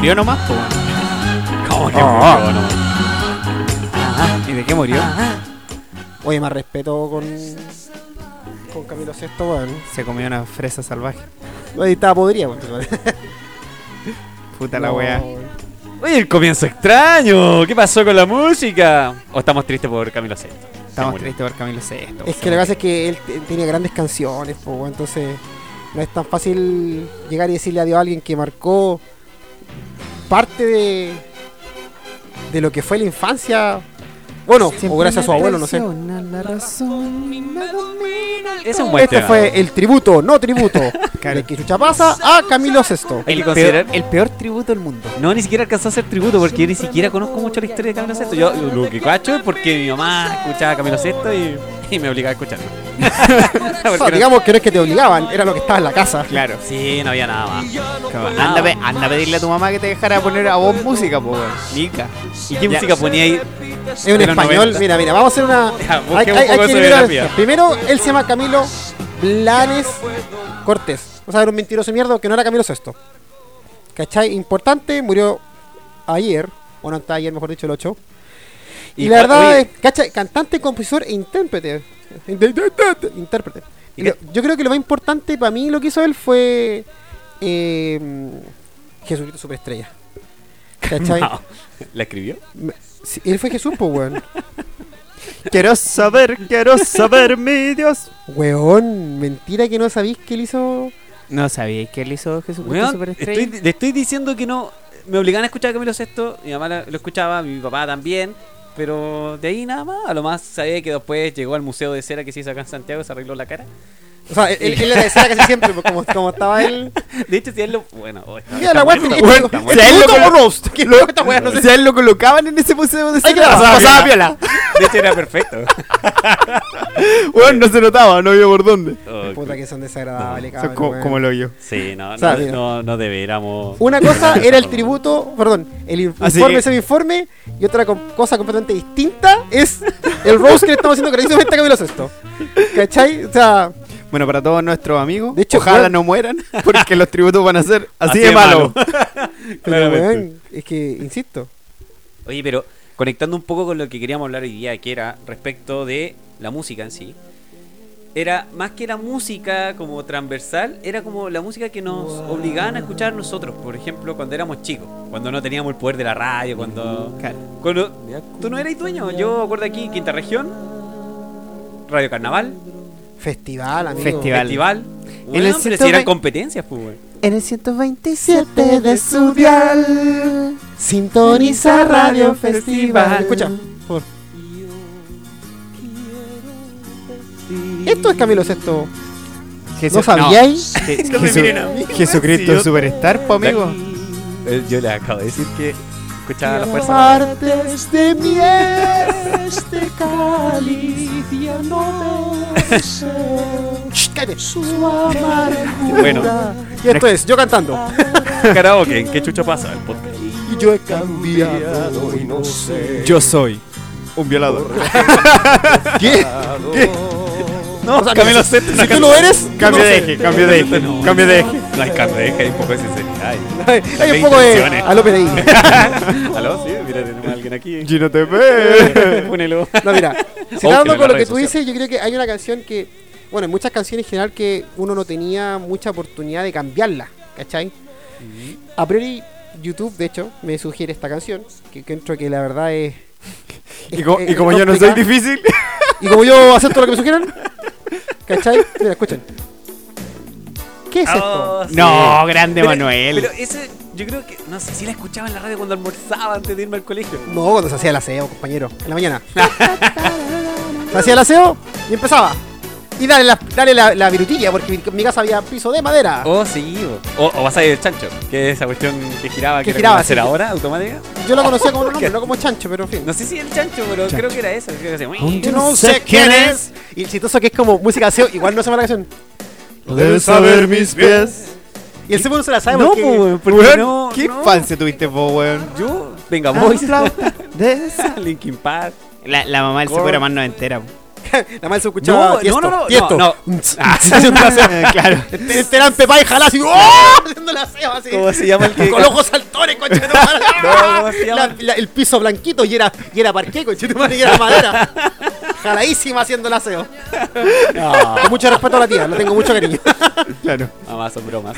murió nomás, po. ¿Cómo que Ah. murió, no? ¿Y de qué murió? Oye, más respeto con. Con Camilo Sesto, weón. Se comió una fresa salvaje. Ahí estaba podrida, weón. Puta la No, weón. Oye, el comienzo extraño. ¿Qué pasó con la música? ¿O estamos tristes por Camilo Sesto? Estamos tristes por Camilo Sesto. Es que lo que pasa es que él te- tenía grandes canciones, weón, entonces no es tan fácil llegar y decirle adiós a alguien que marcó parte de, de lo que fue la infancia. Bueno, o gracias a su abuelo, no sé. Ese es un buen Este tema. fue el tributo, no tributo, de pasa a Camilo Sesto. Peor, el peor tributo del mundo. No, ni siquiera alcanzó a hacer tributo porque yo ni siquiera conozco mucho la historia de Camilo Sesto. Yo lo que cacho es porque mi mamá escuchaba a Camilo Sesto y, y me obligaba a escucharlo. O sea, digamos que no es que te obligaban, era lo que estaba en la casa. Claro. Sí, no había nada más. Como, anda, a pe- anda a pedirle a tu mamá que te dejara poner a vos música, po, weón. ¿Y qué música ponía ahí? Es un De los español, 90. mira, mira, vamos a hacer una. Ya, busquemos un poco de su que mirar- biografía. Primero, él se llama Camilo Blanes Cortés. O sea, era un mentiroso mierda que no era Camilo Sesto. ¿Cachai? Importante, murió ayer, o no está ayer, mejor dicho, el 8. Y, Y la verdad, oye. es, ¿cachai? Cantante, compositor e intérprete. Intérprete. ¿Y Lo- qué- Yo creo que lo más importante para mí lo que hizo él fue eh, Jesucristo Superestrella. ¿Cachai? No. ¿La escribió? Sí, él fue Jesús, pues, weón. Quiero saber, quiero saber, mi Dios. Weón, mentira que no sabéis que él hizo. No sabíais que él hizo Jesucristo Weón, Superestrella. estoy, le estoy diciendo que no. Me obligaban a escuchar a Camilo Sesto. Mi mamá lo escuchaba, mi papá también. Pero de ahí nada más. A lo más sabía que después llegó al Museo de Cera que se hizo acá en Santiago, se arregló la cara. O sea, él, él era de casi siempre, pues, como, como estaba él. De hecho, si él lo. Bueno, oh, está- Mira la que ¿es muerto. Si a él lo tributo colo- o roast? Que luego esta weá no sé. Si a él lo colocaban en ese museo de que la- pasaba piola. De hecho, era perfecto. Weón, no se notaba, no había por dónde. Oh, Puta que son desagradables, cabrón. como lo yo. Sí, no, O sea, no, no, no deberíamos. Una cosa era el tributo, perdón, el informe, que- semi-informe, y otra cosa completamente distinta es el roast que le estamos haciendo clarísimamente a Camilo Sesto. ¿Cachai? O sea, Bueno, para todos nuestros amigos, De hecho, ojalá weón- no mueran, porque los tributos van a ser así, Así de de malos. pero weón, es que, insisto, Oye, pero conectando un poco con lo que queríamos hablar hoy día, que era respecto de la música en sí. Era más que la música como transversal, era como la música que nos obligaban a escuchar nosotros, por ejemplo, cuando éramos chicos, cuando no teníamos el poder de la radio, cuando, Claro. cuando tú no eras dueño. Yo acuerdo aquí, Quinta Región, Radio Carnaval, festival, amigo. Festival. Festival. En Bueno, el pero si 120 eran competencias, pues, güey. En el 127 de su dial, Sintoniza Radio Festival. Escucha, por favor. Esto es Camilo Sesto. ¿No sabíais? Je- No Jesu-. Jesucristo Sí, Superstar, po, amigo. Eh, Yo le acabo de decir que escuchaba la fuerza. Partes de mi este cáliz ya no Shh, cállate. Bueno, Y esto es yo cantando. karaoke, ¿en qué chucho pasa el podcast? Y yo he cambiado y no sé. Yo soy un violador. ¿Qué? No, O sea, Camilo si- si tú lo eres, Cambio de eje, cambio de eje, cambio de eje. No hay cambio de eje, hay un poco de sinceridad. Hay, hay un poco de de ahí. ¿Aló? Sí, mira, tenemos a alguien aquí. Gino TV. Pónelo. No, mira, en con lo que tú dices, yo creo que hay una canción que, bueno, en muchas canciones en general que uno no tenía mucha oportunidad de cambiarla, ¿cachai? A priori, YouTube, de hecho, me sugiere esta canción, que encuentro que la verdad es... Y, co- es- y como yo no soy difícil, Y como yo acepto lo que me sugieran, ¿cachai? Mira, escuchen. ¿Qué es esto? Oh, sí. No, grande Pero- Manuel. Pero ese, yo creo que, no sé si la escuchaba en la radio cuando almorzaba antes de irme al colegio. No, cuando se hacía el aseo, compañero, en la mañana. se hacía el aseo y empezaba. Y dale la, dale la, la virutilla, porque en mi casa había piso de madera. Oh, sí. O, o vas a ir el chancho, que es esa cuestión que giraba, Que que, giraba, como sí. aceleradora automática. Yo lo conocía como un nombre, no como chancho, pero en fin. No sé si el chancho, pero creo que era eso. Creo que hacía, Yo no sé quién es. Y el chistoso que es como música de aseo, igual no se llama la canción. Debes saber mis pies. Y el segundo se la sabe No, porque... po, weón, porque Weón, no, ¿Qué no. infancia tuviste vos, weón? Yo, venga, esa- Linkin Park. La, la mamá del seco era más noventera. po. La mal se escuchaba No, tiesto, no, no, no, tiesto. no, no. aseo. claro. Te enteran Pepa y jalá así, ¡oh! haciendo la aseo así. ¿Cómo se llama el que- Con ojos saltones, conche de tu madre. No, ¿cómo se llama? La- la- el piso blanquito y era, y era parqué, conche de tu madre, y era madera. Jaladísima haciendo el aseo. Con mucho respeto a la tía, le tengo mucho cariño. Claro. Mamá, son bromas.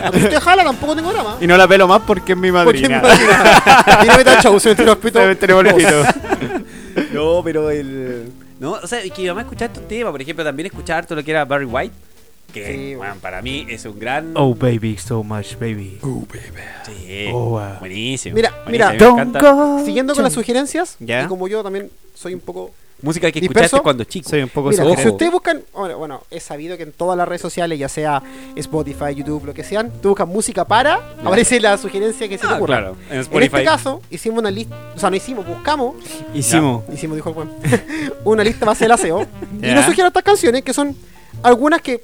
A que usted jala, tampoco tengo drama. Y no la pelo más porque es mi Porque es mi madrina. madrina. Y no me da show, se me tiró el pito. Se me tiró el pito. No, pero el. No, o sea, y que mi mamá escuchaba estos temas, por ejemplo, también escuchaba harto lo que era Barry White. Que, Sí, bueno, para mí es un gran. Oh, baby, so much, baby. Sí, Oh, wow. buenísimo. Mira, buenísimo, mira. go. Siguiendo con las sugerencias, Ya. y como yo también soy un poco Música que Disperso. escuchaste cuando chico. Soy un poco Mira, si ustedes buscan, bueno, bueno, es sabido que en todas las redes sociales, ya sea Spotify, YouTube, lo que sean, tú buscas música para, aparece la sugerencia que se te Ah, ocurra. claro. En En este caso, hicimos una lista, o sea, no hicimos, buscamos, Hicimos. hicimos, dijo el buen, una lista base del aseo, y nos sugieren estas canciones que son algunas que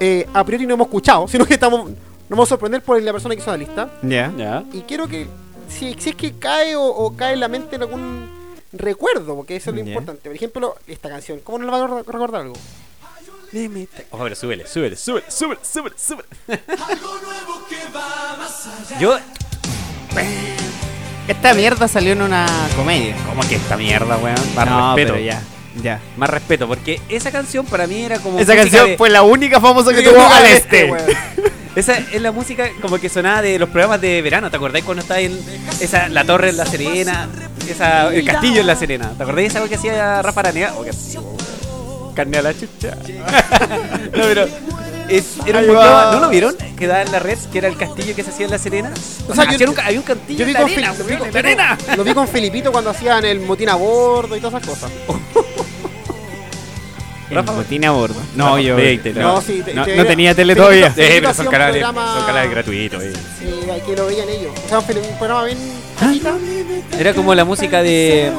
eh, a priori no hemos escuchado, sino que estamos, nos vamos a sorprender por la persona que hizo la lista. Ya. Ya. Y quiero que, si, si es que cae o, o cae en la mente en algún recuerdo, porque eso es lo importante. Por ejemplo, esta canción, ¿cómo no le va a recordar- algo? Oh, pero súbele, súbele, súbele, súbele, súbele, súbele. Yo, Esta mierda salió en una comedia. ¿cómo que esta mierda, weón? Más no, respeto. pero ya. Ya. Más respeto, porque esa canción para mí era como. Esa canción de- fue la única famosa que tuvo al este. weón. Esa es la música como que sonaba de los programas de verano. ¿Te acordáis cuando estaba en esa, la torre en La Serena? Esa, el castillo en La Serena. ¿Te acordáis de esa que hacía Rafa Aranea? Oh. Carne a la chucha. no, pero. es- era un programa. ¿No lo vieron? Que daba en la red, que era el castillo que se hacía en La Serena. O sea, yo- un había un castillo Yo vi en la con, arena, lo vi con- lo vi con Felipito cuando hacían el motín a bordo y todas esas cosas. Rafa, botín a bordo. No, Rafa, yo. no, no, sí, te- no, te- no tenía tele todavía. Eh, pero hacía son un canales, programa- son canales gratuitos. eh. Sí, ahí que lo veían ellos. O sea, un, programa bien chiquita. Era como la música de.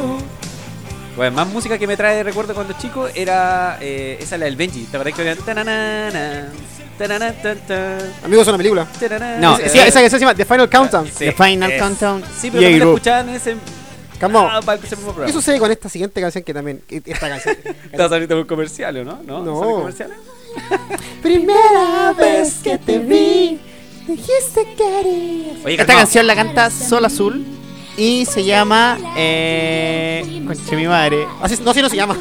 Bueno, más música que me trae de recuerdo cuando chico era eh, esa la del Benji. ¿Te acuerdas que era tananana, tanana, tan, tan, Amigos, es una película. tanana? No, Sí, esa que se llama The Final Countdown. Sí, The Final es- Countdown. Sí, pero Yeah, también la escuchaban en ese. Ah, para ese mismo ¿Qué sucede con esta siguiente canción que también. Esta canción. Estaba saliendo un comercial, ¿o no? ¿No? No. Primera vez que te vi, dijiste que harías. Oye, Esta canción la canta Sol Azul y se llama. Eh, conche mi madre. Así, no, así no se llama.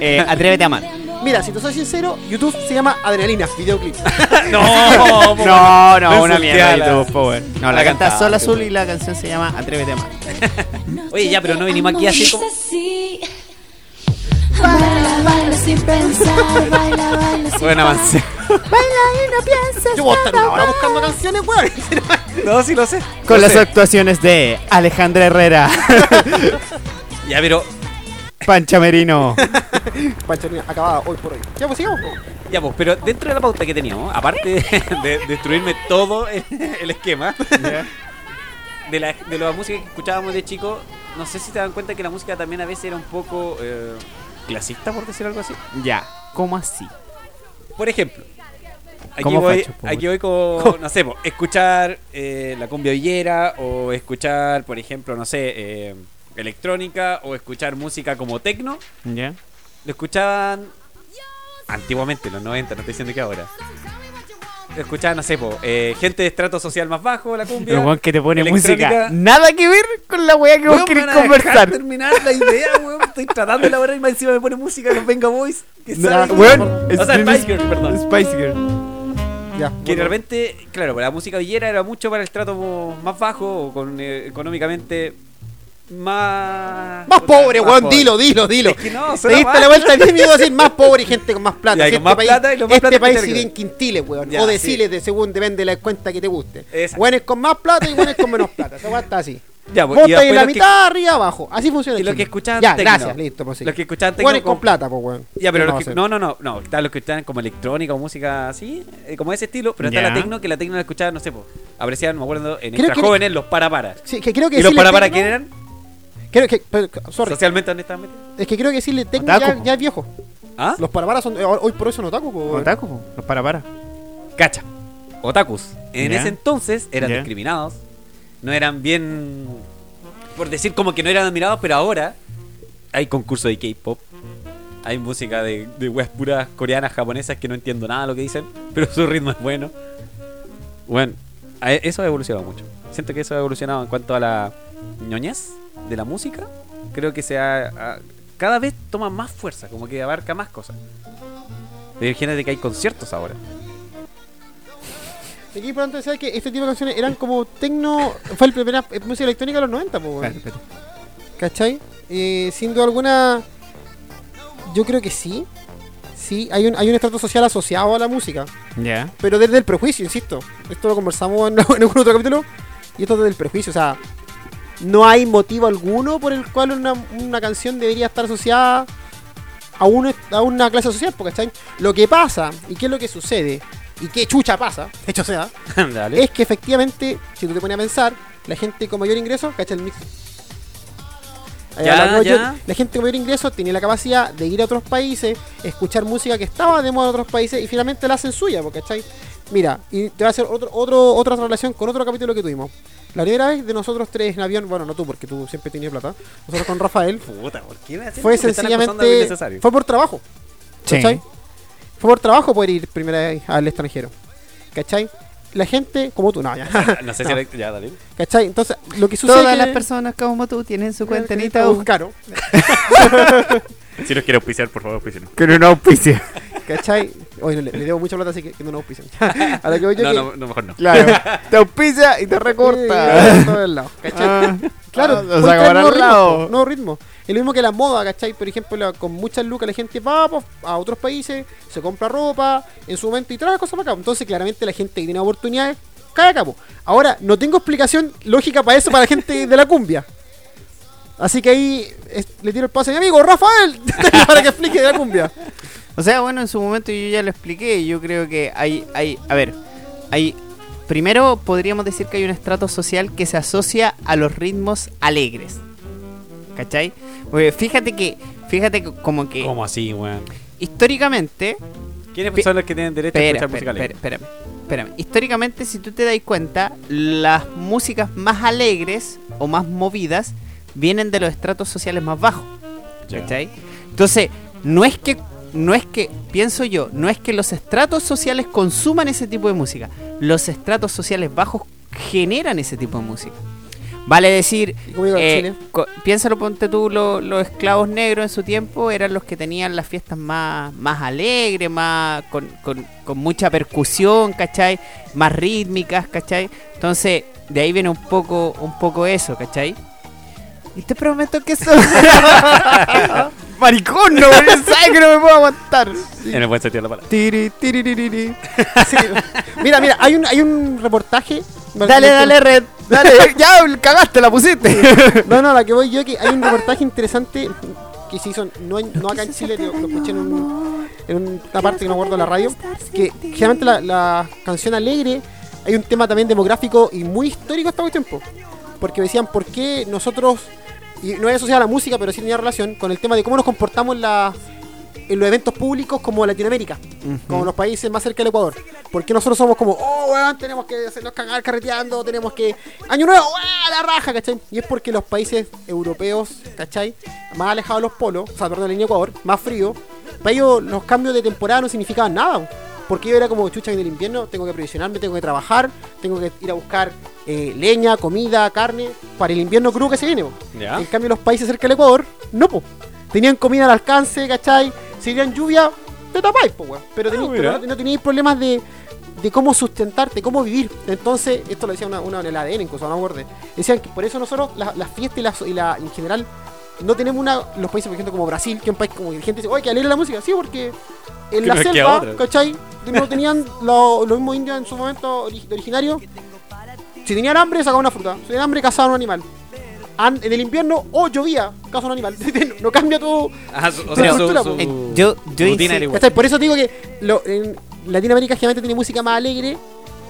Eh, Atrévete a amar. Mira, si te soy sincero, YouTube se llama Adrenalina, videoclip. No, No, no, No una mierda. YouTube, po, weón. No, La la canta Sol Azul y la canción se llama Atrévete a amar. Oye, ya, pero no venimos aquí así como. Baila, baila sin pensar, baila, baila sin Buen avance. Baila y no pienses Yo voy a estar una nada hora más. buscando canciones, weón. No, sí lo sé. Con Lo las sé. actuaciones de Alejandra Herrera, Ya, pero. Pancha Merino. Pancharina, acabada hoy por hoy. Ya, pues sigamos. po. Ya, pues, pero dentro de la pauta que teníamos, aparte de, de destruirme todo el, el esquema de la, de la música que escuchábamos de chico, no sé si te dan cuenta que la música también a veces era un poco eh, clasista, por decir algo así. Ya, ¿cómo así? Por ejemplo, aquí ¿Cómo voy, aquí voy con, no sé, po, escuchar eh, la cumbia villera o escuchar, por ejemplo, no sé, eh, electrónica o escuchar música como tecno. ¿Ya? Lo escuchaban antiguamente, en los 90, no estoy diciendo que ahora. Lo escuchaban, no sé, po, eh, gente de estrato social más bajo, la cumbia. El weón que te pone música. Nada que ver con la weá que vos querés me van a dejar conversar. terminar la idea, weón. Estoy tratando de elaborar y más encima me pone música de los Venga Boys. Que No, sabe- weón, o sea, Spice Girls, perdón. Spice Girl. Ya. Que de bueno. repente, claro, la música villera era mucho para el trato más bajo o con, eh, económicamente más. Más pobre, más weón, pobre. dilo, dilo, dilo. Es que no, Te diste la vuelta 10 minutos a decir más pobre y gente con más plata. Ya, y más plata más este plata país que si tenga. bien quintiles, weón. Ya, o sí. deciles, de según depende de la cuenta que te guste. Buenos con más plata y buenos con menos plata. Esa está así. Ya, pues, Vos y estáis en la que- mitad, arriba, abajo. Así funciona. Y los que escuchaban Ya, tecno. gracias, listo, pues sí. Los que escuchaban tecno Buenos con con- plata, pues, weón. Ya, pero no, no, no, no, están los que escuchaban como electrónica o música así, eh, como ese estilo, pero está la tecno, que la tecno la escuchaban, no sé, pues, apreciaban, me acuerdo, en Creo extra que- jóvenes, los para para. Sí, que creo que ¿Y los para para quién eran? Creo que, pero, sorry, Socialmente, ¿dónde estaban metidos? es que creo que decirle tecno Otaku, ya, ya es viejo. ¿Ah? Los para son, eh, hoy por hoy son otaku, po. Otaku, po, los para para. Cacha. Otakus. En ese entonces eran discriminados. No eran bien. Por decir como que no eran admirados, pero ahora hay concurso de K-pop. Hay música de, de weas puras coreanas, japonesas que no entiendo nada de lo que dicen, pero su ritmo es bueno. Bueno, eso ha evolucionado mucho. Siento que eso ha evolucionado en cuanto a la ñoñez de la música. Creo que se ha, cada vez toma más fuerza, como que abarca más cosas. Imagínate que hay conciertos ahora. Aquí por antes decía que este tipo de canciones eran como tecno. Fue la primera eh, música electrónica de los 90, pues, weón. ¿Cachai? Eh, sin duda alguna, yo creo que sí. Sí, hay un, hay un estrato social asociado a la música. Ya. Pero desde el prejuicio, insisto. Esto lo conversamos en, en algún otro capítulo. Y esto desde el prejuicio. O sea, no hay motivo alguno por el cual una, una canción debería estar asociada a, un, a una clase social. po, ¿cachai? Lo que pasa y qué es lo que sucede y qué chucha pasa, de hecho sea, es que efectivamente, si tú te pones a pensar, la gente con mayor ingreso, ¿cachai? El mix. Ahí Ya, yo, ya. La gente con mayor ingreso tenía la capacidad de ir a otros países, escuchar música que estaba de moda en otros países y finalmente la hacen suya, po, ¿cachai? Mira, y te voy a hacer otro, otro, otra relación con otro capítulo que tuvimos. La primera vez de nosotros tres en avión, bueno, no tú, porque tú siempre tenías plata, nosotros con Rafael, Puta, ¿por qué me fue sencillamente, fue por trabajo. Sí. ¿Cachai? Fue por trabajo poder ir primera vez al extranjero. ¿Cachai? La gente, como tú, no, ya. No sé si era- ya, dale. ¿Cachai? Entonces, lo que sucede Todas que- las personas como tú tienen su cuenta en Itaú. Claro. Si nos quiere auspiciar, por favor, auspicien. Con un auspicio. ¿Cachai? Oye, no, le, le debo mucha plata, así que, que no nos auspician. A lo que voy yo No, que- no, no, mejor no. Claro. te auspicia y te Sí, recorta. ¿cachai? Ah. Claro, Ah, o sea, ritmos, lado. po, nuevos ritmos. Es lo mismo que la moda, ¿cachai? Por ejemplo, la- con muchas lucas la gente va po, a otros países, se compra ropa en su momento y trae cosas para acá. Entonces, claramente la gente que tiene oportunidades cae a cabo. Ahora, no tengo explicación lógica para eso para la gente de la cumbia. Así que ahí es- le tiro el pase a mi amigo Rafael para que explique de la cumbia. O sea, bueno, en su momento yo ya lo expliqué. Yo creo que hay, hay, a ver, hay, primero podríamos decir que hay un estrato social que se asocia a los ritmos alegres. ¿Cachai? Porque fíjate que, fíjate que como que ¿Cómo así, weón? históricamente, ¿Quiénes son los que tienen derecho a escuchar música alegre? espera, espérame, espérame. Históricamente, si tú te das cuenta, las músicas más alegres o más movidas vienen de los estratos sociales más bajos. ¿Cachai? Entonces, no es que, no es que, pienso yo, no es que los estratos sociales consuman ese tipo de música. Los estratos sociales bajos generan ese tipo de música. Vale decir, eh, piénsalo, ponte tú, lo- los esclavos negros en su tiempo eran los que tenían las fiestas más, más alegres, más con, con- con mucha percusión, ¿cachai? Más rítmicas, ¿cachai? Entonces, de ahí viene un poco, un poco eso, ¿cachai? Y te prometo que eso... Maricón, no, ¿sabes que no me puedo aguantar? En el buen sentido de la palabra. Tiri, tiri, tiri, tiri. Sí. Mira, mira, hay un, hay un reportaje. Dale, dale, red. Dale, ya cagaste, la pusiste. No, no, la que voy yo que hay un reportaje interesante que se hizo no, en- no acá en Chile, lo, lo escuché en, un- en una parte que no guardo en la radio, que generalmente la, la canción alegre hay un tema también demográfico y muy histórico hasta hoy tiempo. Porque decían por qué nosotros, y no es asociado a la música, pero sí tenía relación con el tema de cómo nos comportamos en, la- en los eventos públicos como Latinoamérica, como los países más cerca del Ecuador. Porque nosotros somos como, oh, weón, tenemos que hacernos cagar carreteando, tenemos que. Año nuevo, weón, la raja, ¿cachai? Y es porque los países europeos, ¿cachai? Más alejados de los polos, o sea, perdón, de la línea Ecuador, más frío, para ellos los cambios de temporada no significaban nada. Porque yo era como, chucha, en el invierno tengo que previsionarme, tengo que trabajar, tengo que ir a buscar eh, leña, comida, carne, para el invierno crudo que se viene. En cambio, los países cerca del Ecuador, no, po. Tenían comida al alcance, ¿cachai? Si tenían lluvia, te tapáis, po, weón. Pero, Ah, pero no, no teníais problemas de, de cómo sustentarte, cómo vivir. Entonces, esto lo decía una, una en el ADN, incluso, no me. Decían que por eso nosotros, la- las fiestas y, las- y la, en general, no tenemos una. Los países, por ejemplo, como Brasil, que es un país como que la gente dice, oye, que alegre la música. Sí, porque en Que la no selva. ¿cachai? No tenían lo- los mismos indios en su momento ori- de originario. Si tenían hambre, sacaban una fruta. Si tenían hambre, cazaban un animal. An- en el invierno, o llovía, cazaban un animal. no cambia todo. Ah, su- o Pero sea, su, cultura, su po. Eh, yo, yo. ¿Cachai? Por eso digo que lo- en Latinoamérica generalmente tiene música más alegre.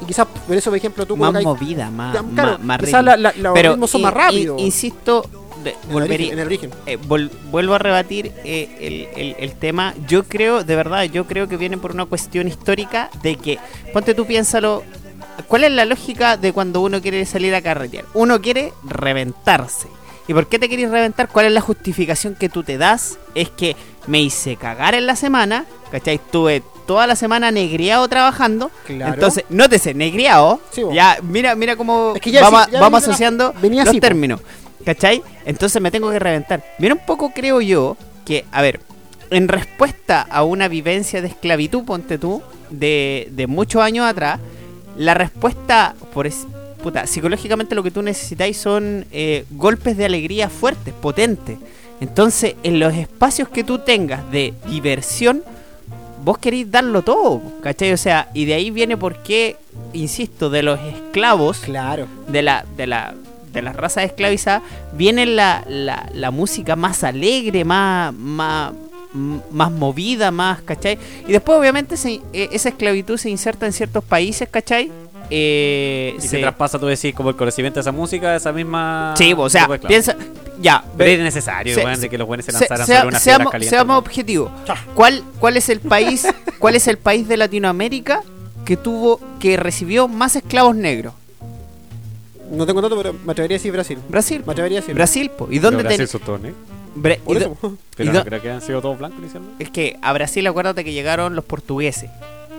Y quizás por eso, por ejemplo, tú más movida, más, Ya, claro, más, más quizás la- la- los Pero ritmos son más rápidos. insisto, de- en, el volvería- origen, en el origen. eh, vol- vuelvo a rebatir eh, el, el- el tema. Yo creo, de verdad, yo creo que viene por una cuestión histórica de que, ponte tú, piénsalo. ¿Cuál es la lógica de cuando uno quiere salir a carretear? Uno quiere reventarse. ¿Y por qué te quieres reventar? ¿Cuál es la justificación que tú te das? Es que me hice cagar en la semana, ¿cachai? Estuve toda la semana negriado trabajando. Claro. Entonces, nótese, negriado. Sí, ya, mira, mira cómo Es que ya vamos, sí, ya vamos asociando venía los así, po. ¿Cachai? Entonces me tengo que reventar. Mira un poco, creo yo, que, a ver, en respuesta a una vivencia de esclavitud, ponte tú, de, de muchos años atrás, la respuesta, por es- puta, psicológicamente lo que tú necesitáis son eh, golpes de alegría fuertes, potentes. Entonces, en los espacios que tú tengas de diversión, vos queréis darlo todo, ¿cachai? O sea, y de ahí viene por qué, insisto, de los esclavos, Claro. de la, de la, de las razas esclavizadas, viene la, la, la música más alegre, más, más, más movida, más, ¿cachai? Y después, obviamente, se- eh, esa esclavitud se inserta en ciertos países, ¿cachai? Eh, Y se- se traspasa, tú decís, como el conocimiento de esa música, esa misma. Sí, o sea, de piensa, ya, Pero es necesario, se- de que los buenos se lanzaran sea- sobre unas seamos, objetivos. ¿Cuál, ¿Cuál es el país, cuál es el país de Latinoamérica que tuvo, que recibió más esclavos negros? No tengo tanto, pero me atrevería a decir Brasil. Brasil. Me atrevería a decir. Brasil, po. ¿Y dónde Brasil ten- son y do- Pero ¿Y no do- creo que han sido todos blancos inicialmente. Es que a Brasil acuérdate que llegaron los portugueses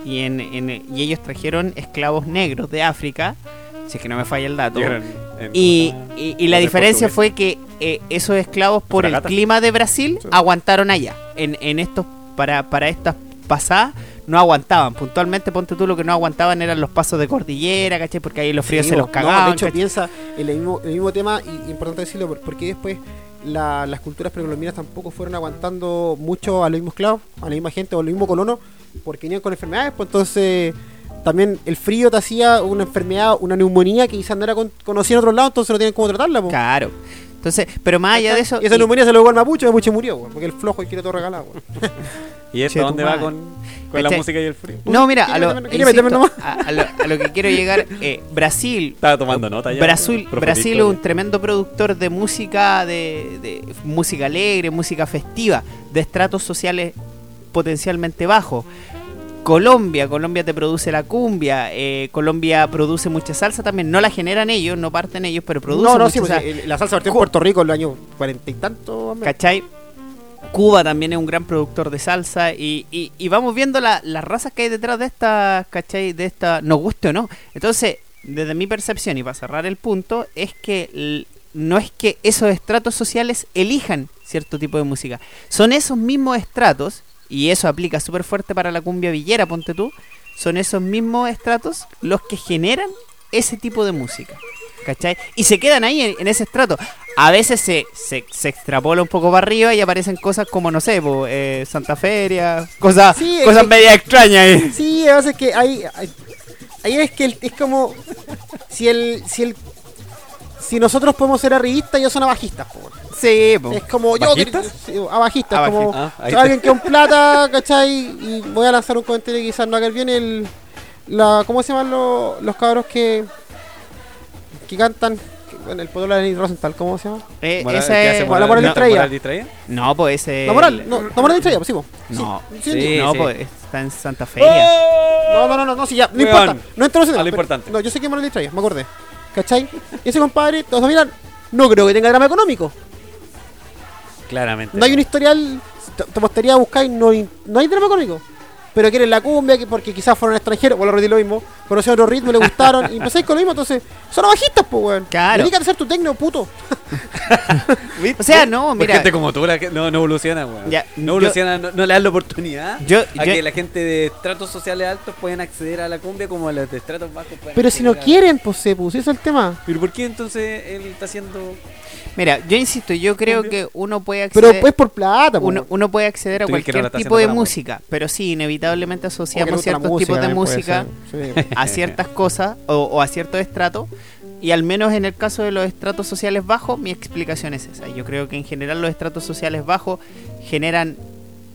y, en, en- y ellos trajeron esclavos negros de África, si es que no me falla el dato. Llegaron en- Y, y- y la diferencia portugués. fue que eh, esos esclavos por Fragata. el clima de Brasil Sí. aguantaron allá. En, en estos para, para estas pasadas no aguantaban. Puntualmente, ponte tú, lo que no aguantaban eran los pasos de cordillera, ¿cachai? Porque ahí los fríos Sí, se los no, cagaban. de hecho, ¿cachai? piensa en el mismo, el mismo tema, y importante decirlo, por- porque después la- las culturas precolombinas tampoco fueron aguantando mucho a los mismos esclavos, a la misma gente o a los mismos colonos, porque venían con enfermedades, pues entonces también el frío te hacía una enfermedad, una neumonía que quizás no era con- conocida en otros lados, entonces no tienen cómo tratarla. pues. Claro. Entonces, pero más allá de eso. Y esa y- neumonía se lo dio al Mapuche, el Mapuche murió, weón, porque el flojo y quiere todo regalado. ¿Y esto dónde va con, con la Este- música y el frío? No, mira, a lo, insisto, a, a lo, a lo que quiero llegar, eh, Brasil, Estaba tomando nota ya. Brasil. Brasil es un tremendo productor de música, de, de música alegre, música festiva, de estratos sociales potencialmente bajos. Colombia, Colombia te produce la cumbia, eh, Colombia produce mucha salsa también, no la generan ellos, no parten ellos, pero producen No, no, mucha sí, salsa. el- la salsa partió en Puerto Rico en los años cuarenta y tanto. ¿Cachai? Cuba también es un gran productor de salsa y, y- y vamos viendo la- las razas que hay detrás de esta, ¿cachai? De esta, nos guste o no. Entonces, desde mi percepción y para cerrar el punto, es que no es que esos estratos sociales elijan cierto tipo de música. Son esos mismos estratos, y eso aplica súper fuerte para la cumbia villera, ponte tú, son esos mismos estratos los que generan ese tipo de música. ¿Cachai? Y se quedan ahí en, en ese estrato. A veces se, se, se extrapola un poco para arriba y aparecen cosas como, no sé, po, eh, Santa Feria, cosas, Sí, cosas que- media extrañas ahí. Sí, a veces que hay, hay- ahí es que el- es como si el si el si nosotros podemos ser arribistas, ellos son abajistas, po. Sí, po. Es como yo ¿Bajistas? sí, abajistas, como Ah, alguien que con plata, ¿cachai? Y voy a lanzar un comentario que quizás no haga bien el la ¿cómo se llaman los, los cabros que que cantan bueno, el pueblo de Lenny Rosenthal, ¿cómo se llama? Eh, Moral- ese ¿qué hace es- moral- la moral no, distraída. distraída? no, pues ese. La moral, no, la moral distraída, pues sí, po. No, Sí, Sí, no, sí. pues está en Santa Feria. No, no, no, no, no, sí, ya, no importa. No entro en pero- importante. No, yo sé que moral distraída, me acordé. ¿Cachai? Y ese compadre, todos miran, no creo que tenga drama económico. Claramente. No hay un historial, te, te a buscar y no, no hay drama económico. Pero quieren la cumbia, que porque quizás fueron extranjeros, o lo repetí lo mismo, conocieron otro ritmo, le gustaron, y empezáis con lo mismo, entonces, son bajistas, pues, weón. Claro. Dedícate a ser tu tecno, puto. O sea, no, Por mira. gente como tú la que no, no evoluciona, weón. Ya, no yo- evoluciona, no, no le dan la oportunidad Yo- a yo- que la gente de estratos sociales altos puedan acceder a la cumbia como los de estratos bajos Pero si no a- quieren, pues, se puso, ese es el tema. ¿Pero por qué entonces él está haciendo Mira, yo insisto, yo creo que uno puede Pero acceder. pues por plata, uno, uno puede acceder a cualquier tipo de música, pero sí, inevitablemente asociamos ciertos tipos de música sí. a ciertas cosas o, o a ciertos estratos. Y al menos en el caso de los estratos sociales bajos, mi explicación es esa. Yo creo que en general los estratos sociales bajos generan,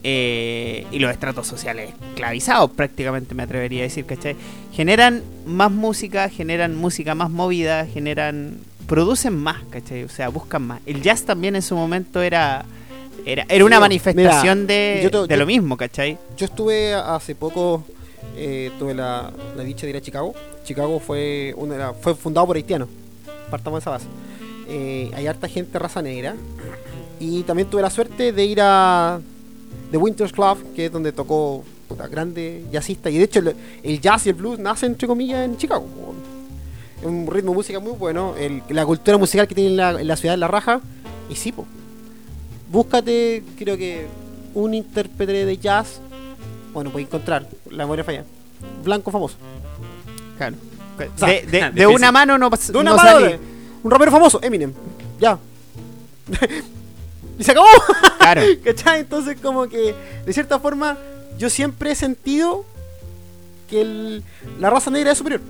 eh, y los estratos sociales esclavizados prácticamente me atrevería a decir, ¿cachai? Generan más música, generan música más movida, generan... producen más, ¿cachai? O sea, buscan más. El jazz también en su momento era... Era, era una Sí, manifestación mira, de, yo te- de yo- lo mismo, ¿cachai? Yo estuve hace poco, eh, tuve la, la dicha de ir a Chicago. Chicago fue, una, fue fundado por haitianos. Partamos de esa base. Eh, hay harta gente raza negra. Y también tuve la suerte de ir a, The Winter's Club, que es donde tocó puta, grande jazzista. Y de hecho, el, el jazz y el blues nacen, entre comillas, en Chicago. Un ritmo de música muy bueno. el- la cultura musical que tiene en la, ciudad de La Raja. Y sí, po. búscate, creo que, un intérprete de jazz. Bueno, puedes encontrar, la memoria falla. Blanco famoso. Claro. sea, de, de- una mano no, pas- De una no mano de- Un rapero famoso, Eminem. Ya. y se acabó. Claro. ¿Cachai? Entonces, como que, de cierta forma, yo siempre he sentido que el- la raza negra es superior.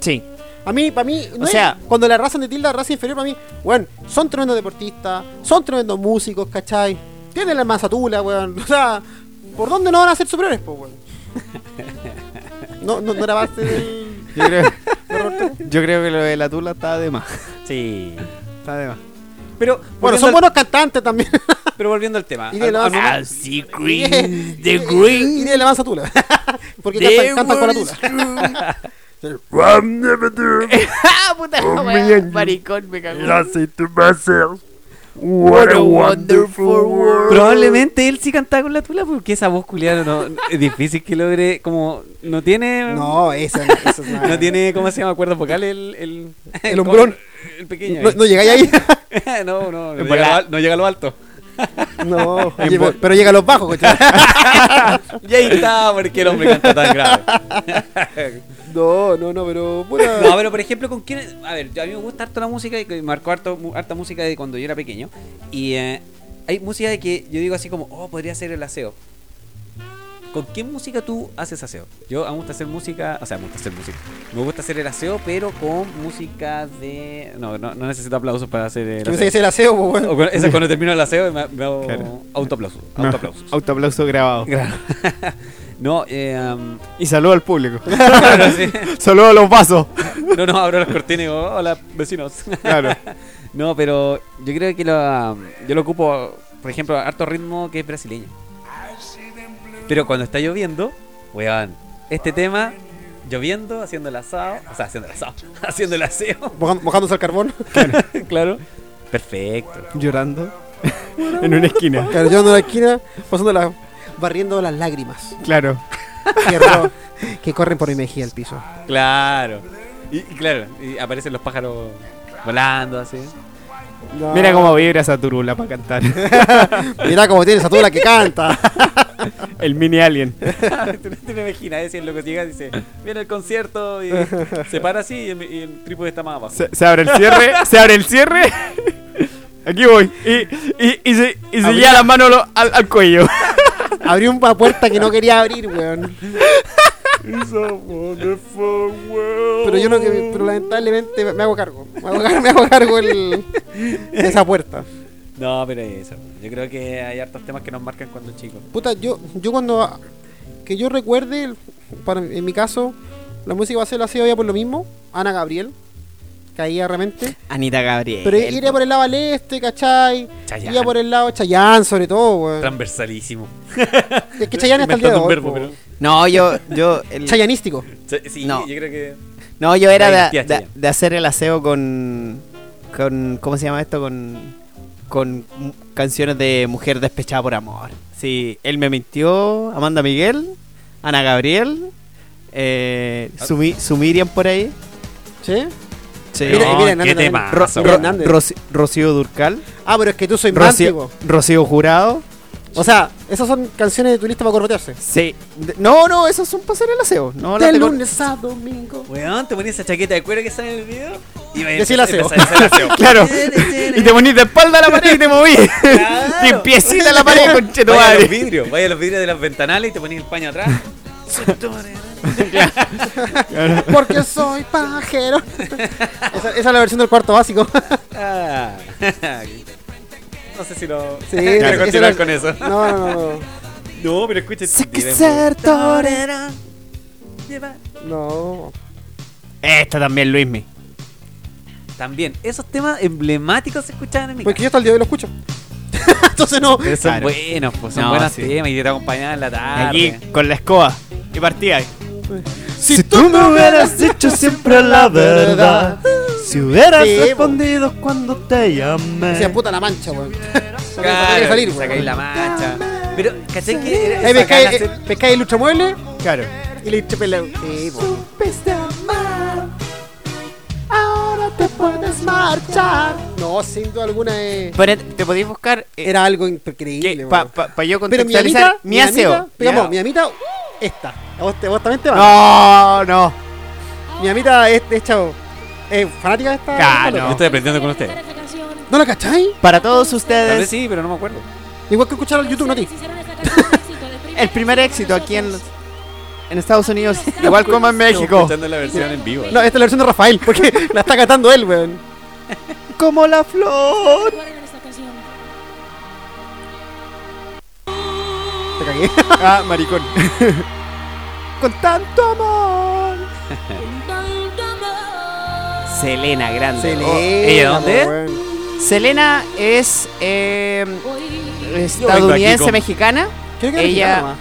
Sí. A mí, para mí, no O es- sea- cuando la raza de tilda raza inferior, para mí, bueno, son tremendos deportistas, son tremendos músicos, ¿cachai? Tienen la masatula, weón. O sea, ¿por dónde no van a ser superiores, pues, weón? No, no, no era base del. Yo creo, yo creo que lo de la tula está de más. Sí. Está de más. Pero, Bueno, son al- buenos cantantes también. pero volviendo al tema. Y de green, the green. Y de la masatula. Porque cantan, cantan con la world is tula. true. ¡Ah, puta la wea! Maricón, me cagó. What a wonderful world. Probablemente él sí cantaba con la tula porque esa voz culiada no, es difícil que logre como no tiene No, esa, esa es una- no tiene cómo se llama cuerdas vocales el el, El hombrón. el pequeño No, no llegáis ahí. no no no En llega, a lo al- no llega a lo alto No, oye, pero, pero llega a los bajos, cochai. y ahí está porque el hombre canta tan grave No, no, no, pero. puta. no pero por ejemplo con quién a ver a mí me gusta harto la música y marcó harto, harta música de cuando yo era pequeño y eh, hay música de que yo digo así como oh podría ser el aseo ¿Con qué música tú haces aseo? Yo a mí me gusta hacer música, o sea, me gusta hacer música. Me gusta hacer el aseo, pero con música de. No, no, no necesito aplausos para hacer el aseo. que ese era aseo, pues, bueno. O con- esa es cuando termino el aseo me, me hago Claro. autoaplausos. No, Autoaplausos. Autoaplauso grabado. Claro. no, eh, um, Y saludo al público. claro, sí. saludo a los vasos. no, no, abro las cortinas y digo, hola, vecinos. Claro. no, pero yo creo que lo, um, yo lo ocupo, por ejemplo, harto ritmo que es brasileño. Pero cuando está lloviendo, weón, este tema, lloviendo, haciendo el asado, o sea, haciendo el asado, haciendo el aseo, Mojándose al carbón. claro. Perfecto. Llorando. en una esquina. Claro, yo ando en la esquina, pasando la, barriendo las lágrimas Claro. que, ro- que corren por mi mejilla al piso. Claro. Y, y claro, y aparecen los pájaros volando así. No. Mira cómo vibra esa turula para cantar. Mira cómo tiene esa tula que canta. El mini alien. ¿Tú no te imaginas? Es el loco llega y dice, viene el concierto y se para así y el, y el trípode está más abajo. Se, se abre el cierre. Se abre el cierre. Aquí voy. Y, y, y se, y se Abrí- lleva las manos lo- al, al cuello. Abrió una puerta que no quería abrir, weón. Pero yo no que, pero lamentablemente me hago cargo. Me hago cargo, me hago cargo el- de esa puerta. No, pero eso. Yo creo que hay hartos temas que nos marcan cuando chicos. Puta, yo, yo cuando que yo recuerde, para, en mi caso, la música va a ser la hacía por lo mismo. Ana Gabriel, caía realmente. Anita Gabriel. Pero iría por el lado al este, ¿cachai? Chayanne. Iría por el lado Chayán, sobre todo, weón. Transversalísimo. Es que Chayán está el verbo, pero... No, yo. yo el- Chayanístico. Sí, No. yo creo que... No, yo era de, de- hacer el aseo con, con. ¿Cómo se llama esto? Con. Con canciones de mujer despechada por amor. Sí, él me mintió. Amanda Miguel, Ana Gabriel, eh, su, Mi- su Miriam por ahí. ¿Sí? Sí. Mira, mira, qué tema. Ro- Ro- Rocío Durcal, Ah, pero es que tú soy más Rocío. Rocío Jurado. O sea, esas son canciones de tu lista para corrotearse. Sí. De- no, no, esos son para hacer el aseo. No, de lunes a domingo. Weón, te ponías esa chaqueta de cuero que sale en el video y Decía el aseo. Claro. y te ponís de espalda a la pared y te moví. Claro. y piecita a la pared, Vaya a los vidrios, vaya a los vidrios de las ventanales y te ponías el paño atrás. Porque soy pajero. esa, esa es la versión del cuarto básico. Ah. No sé si lo. Sí, quiero continuar con eso. No, no, no, no. No, pero escucha. Sé que ser po. torero. No. Esta también, Luismi. También, esos temas emblemáticos se escuchaban en mi Porque yo hasta el día de hoy lo escucho. Entonces no. Pero son Claro. buenos, pues, son No, buenos sí. temas y te acompañaban en la tarde. Aquí con la escoba. Y partía ahí. Si tú me hubieras dicho siempre la verdad, si hubieras Sí, po. respondido cuando te llamé. Decía puta la mancha, weón. Claro, salir, sacáis la mancha. Pero, ¿cachai que Ahí pescáis eh, pescáis el luchamueble Claro. y le eché pela. Sí. Supiste amar. Ahora te puedes marchar. No, sin duda alguna eh, Pero te podéis buscar. eh, era algo increíble. para weón. yo Pero mi contextualizar amita, mi aseo. amita, digamos, mi amita, esta. ¿A vos, te- vos también te va? No, no. Mi amita es, de hecho, es fanática de esta. Ah, no. Yo estoy aprendiendo con ustedes. ¿No la cacháis? Para todos Tal vez ustedes, sí, pero no me acuerdo. Igual que escuchar al YouTube, no a ti. el primer éxito aquí en, en Estados Unidos, igual como en México. Escuchando la versión en vivo. No, esta es la versión de Rafael, porque la está cantando él, weón. Como la flor. Te cagué. Ah, maricón. Con tanto amor. Selena, grande. Selena, Oh, ¿ella dónde es? weón. Selena es eh, estadounidense mexicana. Era Ella-.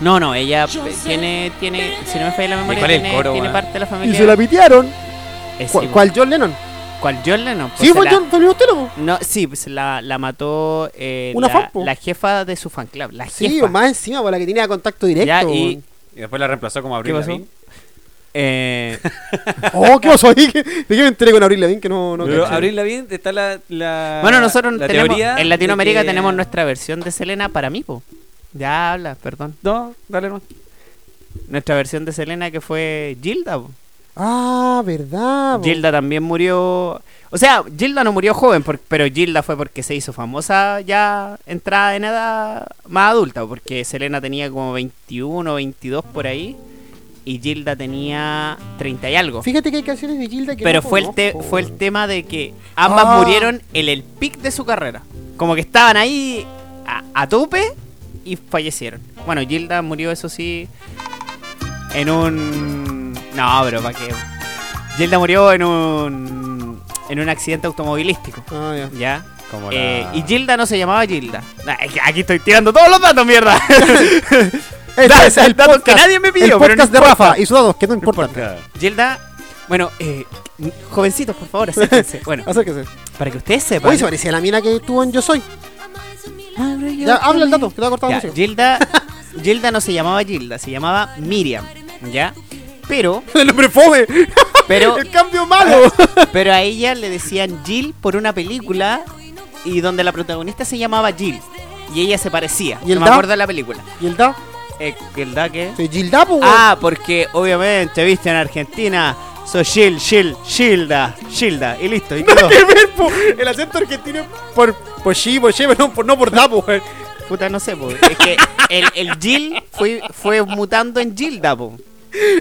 No, no, ella tiene, tiene, si no me falla la memoria, tiene, coro, tiene weón? parte de la Y familia. se la pitearon. Eh, sí, ¿Cuál, cuál John Lennon? ¿Cuál John Lennon? Pues Sí, fue la- John, fue el mismo estilo, po. No, sí, pues la, la mató eh, Una la, fan, po. la jefa de su fan club. La Sí, jefa. o más encima, por la que tenía contacto directo. Ya, y- después la reemplazó como Abril. Lavigne. Eh, Oh, ¿qué pasó ahí? ¿De qué me enteré con Abril Lavigne? Que no, no Pero. Abril Lavigne está la, la bueno, nosotros la tenemos, teoría en Latinoamérica que- tenemos nuestra versión de Selena para mí, po. Ya habla, perdón. No, dale no. Nuestra versión de Selena que fue Gilda, po. Ah, verdad. Gilda también murió. O sea, Gilda no murió joven, por- pero Gilda fue porque se hizo famosa ya entrada en edad más adulta, porque Selena tenía como 21, 22 por ahí, y Gilda tenía 30 y algo. Fíjate que hay canciones de Gilda que Pero no fue el, te- fue el tema de que ambas Ah. murieron en el pic de su carrera. Como que estaban ahí a, a tope y fallecieron. Bueno, Gilda murió, eso sí, en un... No, pero ¿para qué? Gilda murió en un... En un accidente automovilístico. Ah, ya. ¿Ya? Como Eh, la... y Gilda no se llamaba Gilda. Aquí estoy tirando todos los datos, mierda. Este Da- es el datos que podcast- nadie me pidió, El pero no podcast de importa. Rafa y sus datos, que no importa. Claro. Gilda, bueno, eh, jovencitos, por favor, acérquense. Bueno, Acérquese. para que ustedes sepan. Oye, se parecía a la mina que estuvo en Yo Soy. Ya, habla el dato, que te va a cortar la Ya. Gilda, Gilda no se llamaba Gilda, se llamaba Miriam, ¿ya? Pero, El hombre fome. pero, El cambio malo. pero a ella le decían Jill por una película y donde la protagonista se llamaba Jill y ella se parecía. ¿Y el no me da? acuerdo de la película. ¿Y el da? Eh, ¿El da qué? Soy Gilda, weón. Ah, porque obviamente, viste, en Argentina soy Gil, Gil, Gilda, Gilda y listo, y quedó. ¿Qué ver, po? El acento argentino por, por sí, por sí, pero no por, no por da, po. Puta, no sé, po. es que el, el Jill fue, fue mutando en Gilda, po.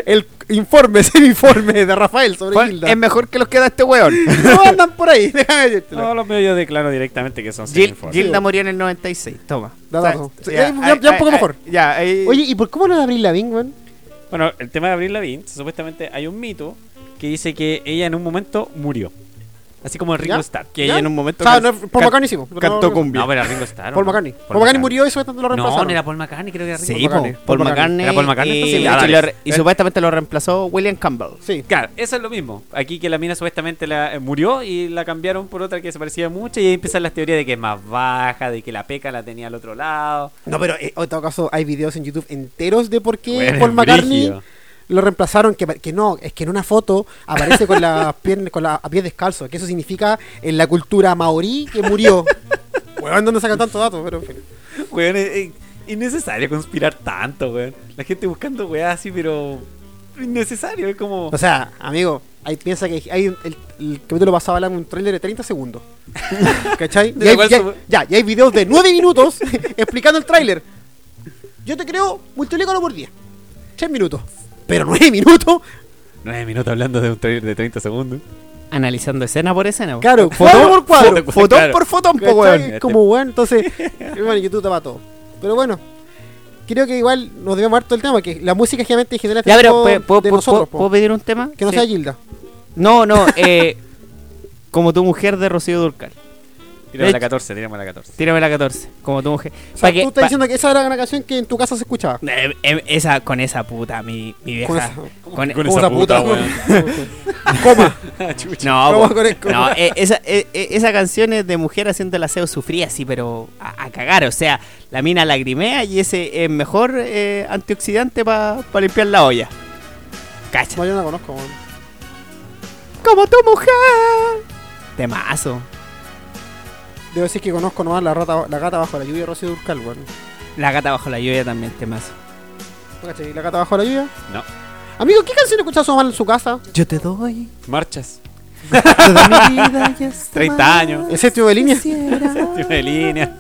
El informe, semi-informe de Rafael sobre Gilda. es mejor que los que da este weón. No andan por ahí, déjame. No, los medios declaro directamente que son Gil- semi-informes. Gilda murió en el 96, toma. Da O sea, ya- ya un poco mejor. Ya, Oye, ¿y por cómo lo de Abril Lavigne, weón? Bueno, el tema de Abril Lavigne, supuestamente hay un mito que dice que ella en un momento murió. Así como Ringo ¿Ya? Starr. que ¿Ya? en un momento O sea, no, Paul McCartney sí, cantó No, cumbia. No, pero era Ringo Starr. Paul ¿o no? McCartney. Paul McCartney murió y eso lo No, reemplazaron. no era Paul McCartney, creo que era Ringo Sí, Paul McCartney. Paul Paul McCartney. Era Paul McCartney, y, lo- y supuestamente lo reemplazó William Campbell. Sí. Claro, eso es lo mismo. Aquí que la mina supuestamente la, eh, murió y la cambiaron por otra que se parecía mucho y ahí empiezan las teorías de que es más baja, de que la peca la tenía al otro lado. No, pero eh, en todo caso hay videos en YouTube enteros de por qué Bueno, Paul McCartney brígido. Lo reemplazaron. Que, que no, es que en una foto aparece con las piernas, con la, a pies descalzos. Que eso significa en la cultura maorí que murió. Weón, ¿dónde sacan tanto datos? Pero en fin. Weón, es, es innecesario conspirar tanto, weón. La gente buscando weá así, pero innecesario, es como... O sea, amigo, ahí piensa que hay un- el, el capítulo pasado hablamos de un trailer de 30 segundos. ¿Cachai? Y hay, ya, ya, y hay videos de 9 minutos explicando el tráiler. Yo te creo, multiplícalo por 10. 3 minutos. Pero 9 minutos. Nueve minutos hablando de un trailer de 30 segundos. Analizando escena por escena. Claro, Fotón- cuadro por cuadro. fo- Fotón Claro. por fotón, po, weón. Es como bueno, entonces, bueno, YouTube tapa todo. Pero bueno, creo que igual nos debemos harto el tema, que la música generalmente genera Ya, pero ¿puedo, puedo- de puedo- nosotros, puedo pedir un tema? que no Sí. sea Gilda. No, no, eh, como tu mujer de Rocío Durcal. Tírame la hecho- 14, tírame la 14. Tírame la 14, como tu mujer. O sea, Pa' que- tú estás pa- diciendo que esa era una canción que en tu casa se escuchaba. Eh, eh, esa, con esa puta, mi, mi vieja. Con esa- con- con ¿Cómo esa esa puta, weón? Coma. no, ¿Cómo po, con el- no eh, esa, eh, eh, esa canción es de mujer haciendo el aseo sufría así, pero a, a cagar. O sea, la mina lagrimea y ese es mejor eh, antioxidante para limpiar la olla. Cacha. No, yo no la conozco, weón. Como tu mujer. Temazo. Debo decir que conozco nomás la, rata, la gata bajo la lluvia de Rocío Durcal, weón. La gata bajo la lluvia también, temazo. ¿No cachai? ¿La gata bajo la lluvia? No. Amigo, ¿qué canción escuchas su mamá en su casa? Yo te doy Marchas. toda mi vida y hasta 30 más años. ¿El séptimo de línea? quisiera. de línea.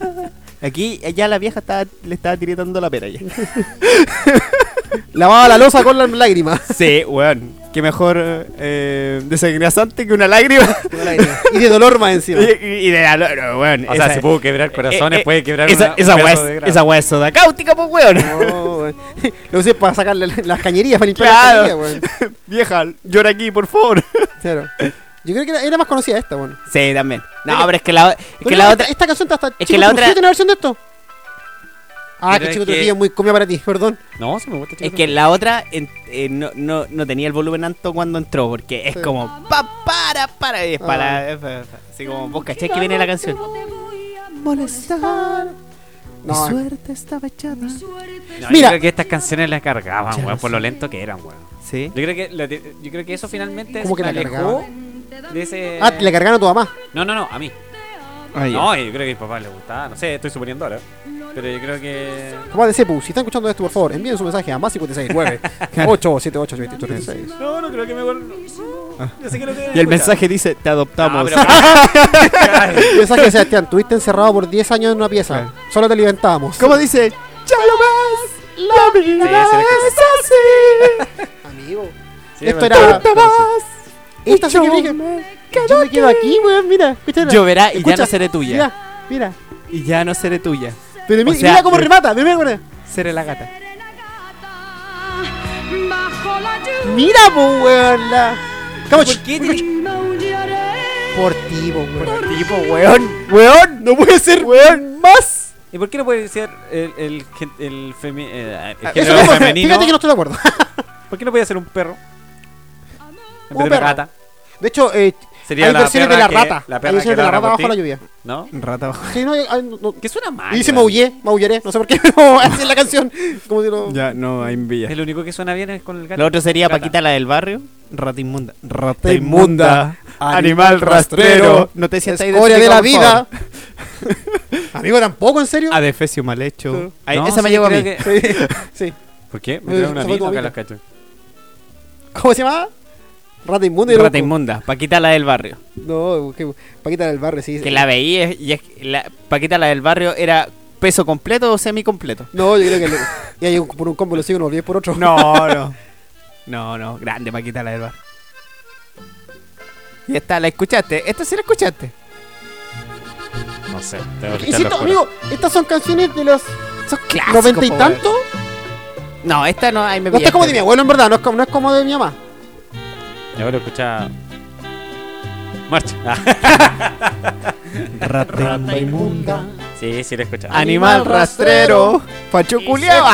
Aquí ya la vieja estaba, le estaba tiritando la pera ya. Lavaba la losa con las lágrimas. Sí, weón. Qué mejor eh, desengrasante que una lágrima. y de dolor más encima. y, y de la no, weón. O sea, si pudo quebrar corazones, eh, eh, puede quebrar esa, una- esa un es, esa es soda cáustica, pues weón. No, weón. Lo usé para sacar la- las cañerías, para limpiar Claro. las cañerías, weón. Vieja, llora aquí, por favor. Claro. Yo creo que era, era más conocida esta, weón. Sí, también. No, pero es que la, es que la otra. Esta canción está hasta. que Chico la otra- tiene una versión de esto? Ah, que es Chico que- Trujillo es muy comida para ti, perdón. No, sí me gusta. Es chico. que la otra en- eh, no, no, no tenía el volumen alto cuando entró, porque es Sí. como pa, para, para, y es para, Ah. es así como vos caché que viene la canción. Molestar, mi No, suerte estaba echada. No, Mira. Yo creo que estas canciones las cargaban, weón, por lo lento que eran, weón. Sí. Yo creo que, la- yo creo que eso finalmente ¿Cómo que la cargaban? de ese... Ah, le cargaron a tu mamá. No, no, no, a mí. Ah, ya. No, yo creo que a mi papá le gustaba. No sé, estoy suponiendo ahora. Pero yo creo que... Papá de Cepu, si están escuchando esto, por favor, envíen su mensaje a más 56 9 878 28 36. No, no creo que me vuelva... Yo sé que lo que Y el mensaje dice, te adoptamos. Mensaje de Sebastián, tuviste encerrado por 10 años en una pieza. Solo te alimentábamos. ¿Cómo dice? Ya lo ves, la vida Sí, es así. Amigo. Sí, Esto me- era-. Esta sí que me Yo me quedo aquí, weón, mira. escúchala. Lloverá y ya Escucha, no seré tuya. Mira, mira. Y ya no seré tuya. Pero mira, O sea, mira cómo pero- remata, mira, mira, Seré la gata. mira, po, weón. La... ¿Cómo ¿Por qué tiene- Por ti, po, weón. Tipo, weón. Weón. No puede ser, weón. Más. ¿Y por qué no puede ser el, el, gen- el, femi- eh, el Eso género mismo, femenino? Fíjate que no estoy de acuerdo. ¿Por qué no puede ser un perro? En vez de una perro. gata. De hecho, eh, Sería hay la versiones de perra la que- rata. la hay perra versiones que de la ladra rata por bajo ti. la lluvia. ¿No? Rata. Sí, no, hay- hay- no- Que suena mal. y dice maullé, maullaré, no sé por qué, pero así es la canción. Como si no... Ya, no, hay envidia. Es lo único que suena bien es con el gato. Lo otro sería Gata. Paquita la del barrio. Rata inmunda. Rata inmunda. Animal rastrero. No te sientas Escoria de la vida. Amigo, tampoco, en serio. Adefesio mal hecho. Sí. Ahí, No, esa me sí, llegó a creo mí. que- Sí. sí. ¿Por qué? Me Eh, trae una esa fue tu amiga amiga. las cacho. ¿Cómo se llama? Rata inmunda. y Rata inmunda. Paquita la del barrio. No, que Paquita del barrio, sí. Que la veía y es, la, Paquita la del barrio era peso completo o semi completo. No, yo creo que. le- Y ahí un- por un combo lo sigo, no olvidé por otro. No, no. No, no. Grande Paquita la del barrio. Y esta, ¿la escuchaste? ¿Esta sí la escuchaste? No sé. Tengo que Insisto, amigo, estas son canciones de los Son clásicos. noventa y tanto. No, esta no, ahí me No está pillaste. como de mi abuelo, en verdad, no es como, no es como de mi mamá. Abuelo escucha. Marcha. Rata inmunda. sí, sí, lo he escuchado. Animal rastrero. Pacho culiao.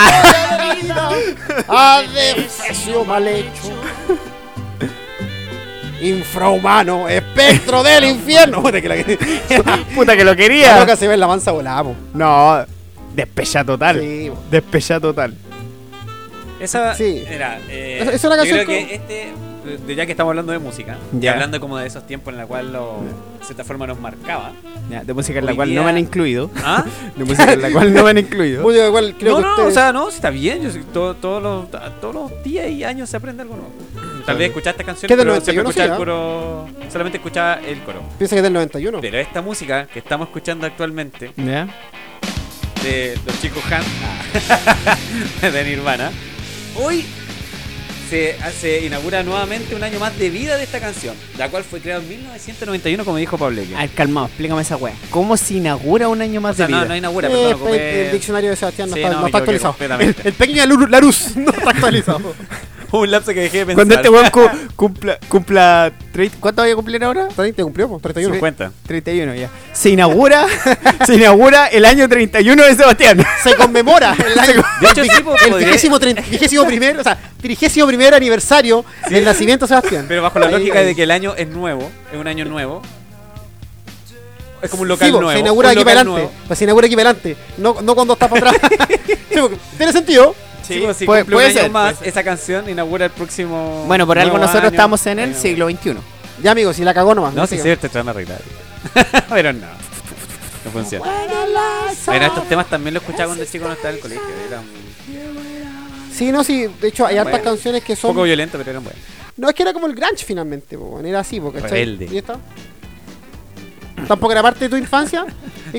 Adefesio mal hecho. Infrahumano, espectro del infierno. Puta que la, Puta que lo la quería. loca se ve en la mansa volada, po. No, despecha total. Sí. Despecha total. Esa Sí. era. Eh, Es- una yo canción creo como- que este. de- Ya que estamos hablando de música, y Ya. hablando como de esos tiempos en la cual lo, de cierta forma nos marcaba. Ya, de música en la cual día- no me han incluido. ¿Ah? De música en la cual no me han incluido. Música igual creo no, que no, ustedes- o sea, no, está bien. Yo, todo- todos los, todos los días y años se aprende algo nuevo. Tal vez escuchaste canciones, ¿Qué del pero siempre 91 escuchaba el coro. Solamente escuchaba el coro. Piensa que es del 91. Pero esta música que estamos escuchando actualmente, ¿Ya? de los chicos Han, de Nirvana, hoy se, se inaugura nuevamente un año más de vida de esta canción, la cual fue creada en 1991, como dijo Pablo. A ver, calmado, explícame esa wea. ¿Cómo se inaugura un año más O sea, de no, vida? no inaugura, Eh, perdón, el diccionario de Sebastián no Sí, está, no, no está actualizado. El, el pequeño Laru- Larus no está actualizado. Hubo un lapso que dejé de pensar. Cuando este weón cu- cumpla, cumpla ¿Cuánto voy a cumplir ahora? 30 cumplió, pues, 31. 50. 31 ya. Se inaugura, se inaugura el año 31 de Sebastián. Se conmemora el año. De hecho, sí, pues, el vigésimo, vigésimo primer, o sea, trigésimo primer aniversario del nacimiento de Sebastián. Pero bajo la Ahí, lógica ahí. de que el año es nuevo, es un año nuevo. Es como un local Sí, nuevo. se inaugura aquí para adelante. Pues se inaugura aquí para adelante. No, no cuando está para atrás. Sí, porque tiene sentido. Sí, si puede- cumple puede un año ser, más, puede ser. esa canción inaugura el próximo. Bueno, por algo nosotros año. estamos en el siglo XXI. Ya, amigos, si la cagó nomás. No, si cierto, te van a arreglar. Pero no. No funciona. Bueno, estos temas también los escuchaba cuando el chico no estaba en el colegio. Eran un Sí, no, sí. De hecho, hay hartas Bueno, canciones que son. poco violentos, pero eran buenos. No, es que era como el grunge finalmente, po, era así, porque Rebelde. ¿Y esto? Tampoco era parte de tu infancia.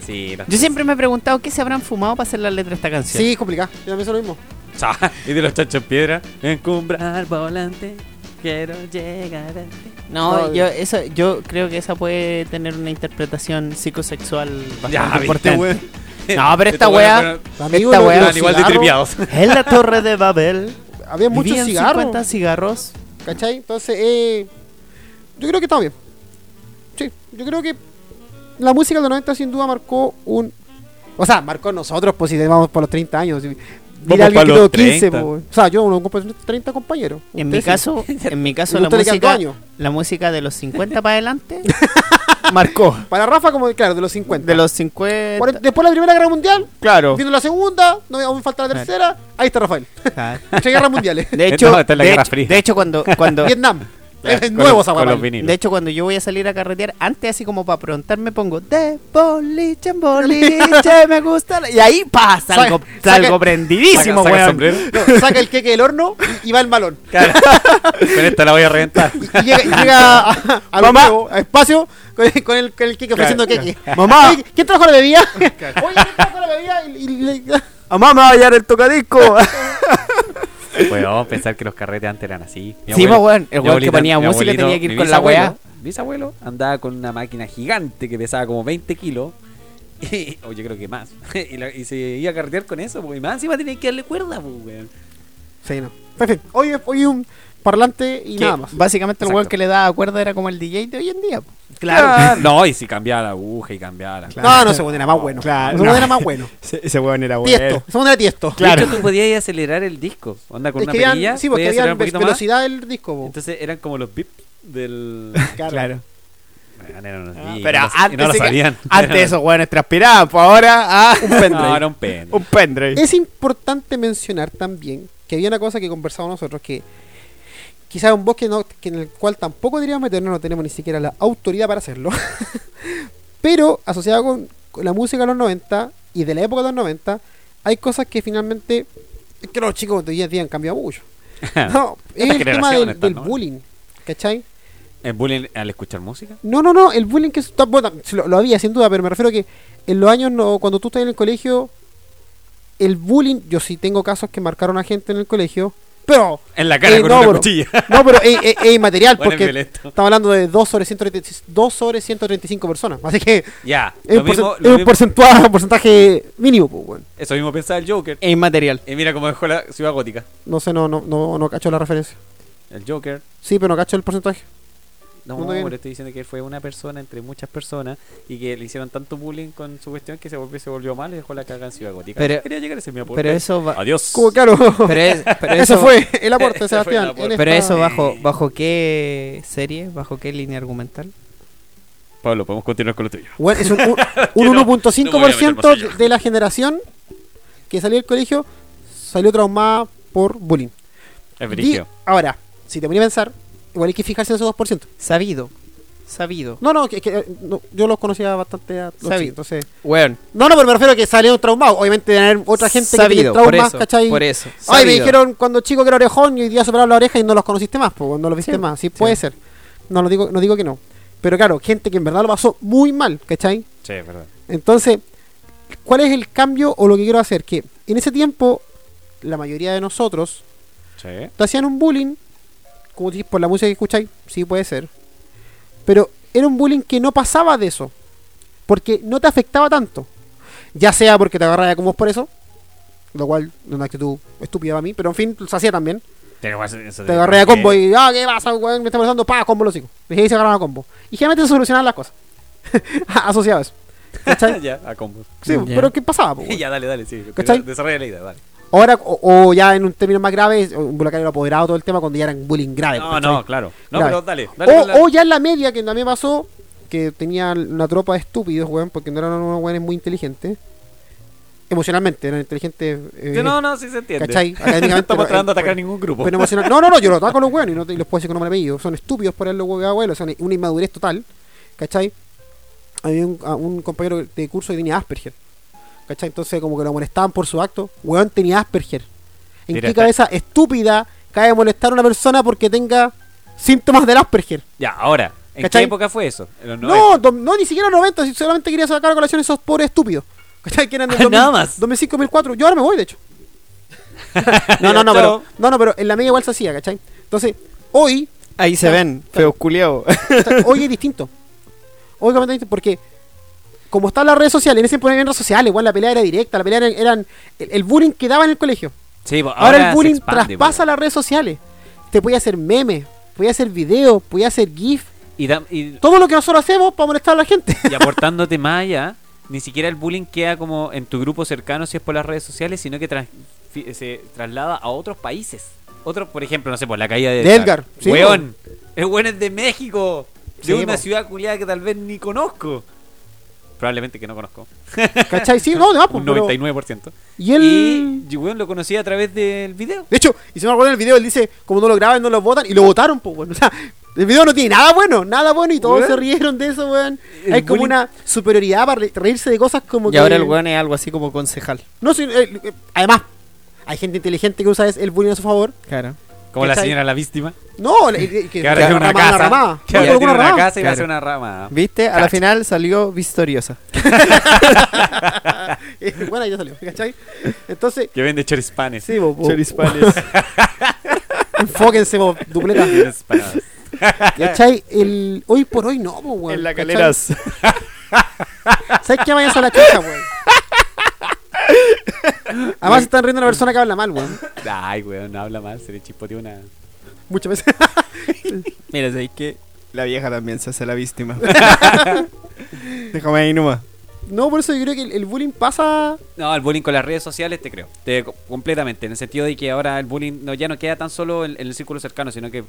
Sí, Yo siempre me he preguntado qué se habrán fumado para hacer la letra de esta canción. Sí, es complicado. Yo también soy lo mismo. y de los chanchos en piedra. Encumbrar volante. Quiero llegar a ti. No, yo eso yo creo que esa puede tener una interpretación psicosexual bastante Ya, importante. No, pero esta wea- Amigo, Esta Eran igual de cigarros, tripiados. En la torre de Babel Había muchos cigarros. 50 cigarros. ¿Cachai? Entonces, eh, yo creo que está bien. Sí, yo creo que la música de los 90 sin duda marcó un... O sea, marcó nosotros, pues si vamos por los 30 años. Dile Vamos a alguien que los tuvo 15, 30. pues. O sea, yo no ocupo 30 compañeros. En mi caso, en mi caso la música, la música de los 50 para adelante marcó. Para Rafa, como claro, de los 50. De los 50. Por- después de la Primera Guerra Mundial, Claro. viendo la Segunda, no aún falta la tercera, ahí está Rafael. Tres guerras mundiales. De hecho, No, de, Guerra hecho Fría. de hecho, cuando cuando Vietnam. Es nuevo de hecho cuando yo voy a salir a carretear, antes así como para preguntar me pongo de boliche en boliche, me gusta. la-". Y ahí pa, salgo, salgo saca- prendidísimo, Saca- saca el weón. sombrero. No, saca el queque del horno y, va el malón. Con esta la voy a reventar. Y llega, y llega a, a, Mamá. nuevo, a espacio con, el- con el, con el queque ofreciendo Claro, queque. Mamá. ¿Quién trajo la bebida? Oye, ¿quién trajo la bebida? Y, y le- Mamá me va a hallar el tocadisco. Podemos pensar que los carretes antes eran así. Mi Sí, abuelo- pues, weón, el weón que ponía música abuelito- tenía que ir con la weá. Mi bisabuelo andaba con una máquina gigante que pesaba como 20 kilos. Y, o yo creo que más. y, la- y se iba a carretear con eso, pues. Y más encima tenía que darle cuerda, pues, weón. Sí, no. En fin, hoy, hoy un parlante y Que nada más. Básicamente el weón que le daba cuerda era como el DJ de hoy en día. po. Ah, No, y si cambiaba la aguja y cambiaba la. No, no, ese weón era más bueno. Claro, ese weón no. era más bueno. Ese, weón era Tiesto. Ese weón era tiesto. Claro. De hecho, tú podías acelerar el disco. Onda con Es una perilla. sí, porque había un poquito más. velocidad del disco. Entonces eran como los bips del. Claro. Claro. Ah, pero antes, no lo sí que- sabían. antes esos weones transpiraban, pues ahora ah, un pendrive. No, era un pen. un pendrive. Es importante mencionar también que había una cosa que conversamos nosotros que quizás un bosque no, que en el cual tampoco deberíamos meternos, no tenemos ni siquiera la autoridad para hacerlo. Pero asociado con, con la música de los 90 y de la época de los 90, hay cosas que finalmente es que los chicos de hoy en día han cambiado mucho. No, es el tema del, generaciones, del ¿no? bullying. ¿Cachai? ¿El bullying al escuchar música? No, no, no, el bullying que está, bueno, lo había sin duda, pero me refiero a que en los años, no, cuando tú estás en el colegio, el bullying, yo sí tengo casos que marcaron a gente en el colegio, pero, En la cara Eh, con no, una cuchilla. no, pero es, inmaterial, Bueno, es porque estamos hablando de 2 sobre, 130 2 sobre 135 personas, así que Ya. es, un, mismo, porcent- lo es un mismo- porcentuaje, un porcentaje mínimo, pues, bueno. eso mismo pensaba el Joker. Es inmaterial. Y mira cómo dejó la ciudad gótica. No sé, no, no, no, no cacho la referencia. El Joker. Sí, pero no cacho el porcentaje. No, bien. pero estoy diciendo que fue una persona entre muchas personas y que le hicieron tanto bullying con su cuestión que se volvió, se volvió mal y dejó la caga en Ciudad Gótica. Pero- Quería llegar a ese mi aporte. Pero eso va, Adiós. Como claro, pero, es- pero eso eso fue el aporte, Sebastián. el aporte. en Pero eso bajo bajo qué serie, bajo qué línea argumental? Pablo, podemos continuar con lo tuyo. Bueno, es un, un- un no- no me voy a meter 1.5% más allá. de la generación que salió del colegio salió traumada por bullying. Es Di- brigio. ahora, si te ponía a pensar, igual hay que fijarse en esos 2%. Sabido. Sabido. No, no, que, que, eh, no, yo los conocía bastante a los Sabi- chicos, entonces... Weón. No, no, pero me refiero a que salieron traumados. Obviamente deben haber otra gente que tiene Sabido, por traumas, eso, ¿cachai? por eso. Ay, me sabido. dijeron cuando chico que era orejón y hoy día superaron la oreja y no los conociste más, pues no los viste Sí, más. Sí, puede ser. No, lo digo, no digo que no. Pero claro, gente que en verdad lo pasó muy mal, ¿cachai? Sí, es verdad. Entonces, ¿cuál es el cambio o lo que quiero hacer? Que en ese tiempo, la mayoría de nosotros Sí. te hacían un bullying, como decís, por la música que escucháis, sí puede ser. Pero era un bullying que no pasaba de eso. Porque no te afectaba tanto. Ya sea porque te agarraba como por eso, lo cual es una actitud estúpida para mí, pero en fin, se hacía también. Te agarré a combo y, ah, ¿qué pasa, weón? Me está molestando, pa, combo los hijos. Y ahí se agarran a combo. Y generalmente se solucionaban las cosas. Asociado a eso. ¿Cachai? ya, a combos. Sí, pero ¿qué pasaba? po, ya, dale, dale, sí. ¿Cachai? Desarrolla la idea, dale. Ahora, o, o ya en un término más grave, un bulacario apoderado todo el tema cuando ya eran bullying grave. No, no, claro. No, Grave. pero dale. dale con la- O, o ya en la media, que también pasó, que tenía una tropa de estúpidos, weón, porque no eran unos weones muy inteligentes. Emocionalmente, eran inteligentes. eh, no, no, sí se entiende. ¿Cachai? No estamos tratando de atacar pero- ningún grupo. Pero emocional- No, no, no, yo lo ataco a los weones y, no te- y los puedo decir con nombre apellido. Son estúpidos por haberlo huevo abuelo, son una inmadurez total. ¿Cachai? Había un, a un compañero de curso que tenía Asperger. ¿Cachai? Entonces, como que lo molestaban por su acto. Weón tenía Asperger. ¿En Mira, qué está- cabeza estúpida cabe molestar a una persona porque tenga síntomas del Asperger? Ya, ahora, ¿en ¿Cachai? qué época fue eso? En los No, no, ni siquiera en los 90, si solamente quería sacar a colación esos pobres estúpidos. ¿Cachai? Que eran del 2000, Nada más. 2005, 2004. Yo ahora me voy, de hecho. no, no, no, pero, no, no, pero en la media igual se hacía, ¿cachai? Entonces, hoy, Ahí se ven, feos culiados. hoy es distinto. Hoy completamente distinto porque como están las redes sociales, en ese había redes sociales, igual la pelea era directa, la pelea era, eran el, el bullying quedaba en el colegio. Sí, pues, Ahora, el bullying expande, traspasa pues. las redes sociales. Te podía hacer memes, podía hacer videos, podía hacer GIF, Y, da- y- todo lo que nosotros hacemos para molestar a la gente. y aportándote más allá, ni siquiera el bullying queda como en tu grupo cercano si es por las redes sociales, sino que se traslada a otros países. Otro, por ejemplo, no sé, por la caída de, De Edgar, sí, Weón, el weón es de México, de Sí, una po. ciudad culiada que tal vez ni conozco. Probablemente que no conozco. ¿Cachai? Sí, no, además, pues, Un pero- 99%. Y él. Y weón, lo conocí a través del video. De hecho, y se me acuerdo en el video, él dice, como no lo graban, no lo votan, y lo votaron, pues, bueno. O sea, el video no tiene nada bueno, nada bueno, y todos Weón. se rieron de eso, weón. El Hay como bullying- una superioridad para re- reírse de cosas como Y que... ahora el weón es algo así como concejal. No, sí, eh, eh, además, hay gente inteligente que usa es- el bullying a su favor. Claro. Como la señora la víctima. No, le- le- que, Que ahora tiene una casa. ramada. Que ahora tiene una una casa y Claro. una rama. ¿Viste? A la final salió victoriosa. Bueno, ya salió, ¿cachai? Entonces, Que vende chorispanes. sí, bo, Chorispanes. enfóquense, bo, dupleta. ¿Cachai? El, hoy por hoy no, bo, weón. en la caleras. ¿Sabes qué vayas a la chucha, weón? Además se están riendo de una persona que habla mal, weón. Ay, weón, no habla mal, se le chispoteó una. Muchas veces. Mira, sabéis que la vieja también se hace la víctima. Déjame ahí nomás. No, por eso yo creo que el, el bullying pasa. No, el bullying con las redes sociales te creo. Te, completamente. En el sentido de que ahora el bullying no, ya no queda tan solo en, en el círculo cercano, sino que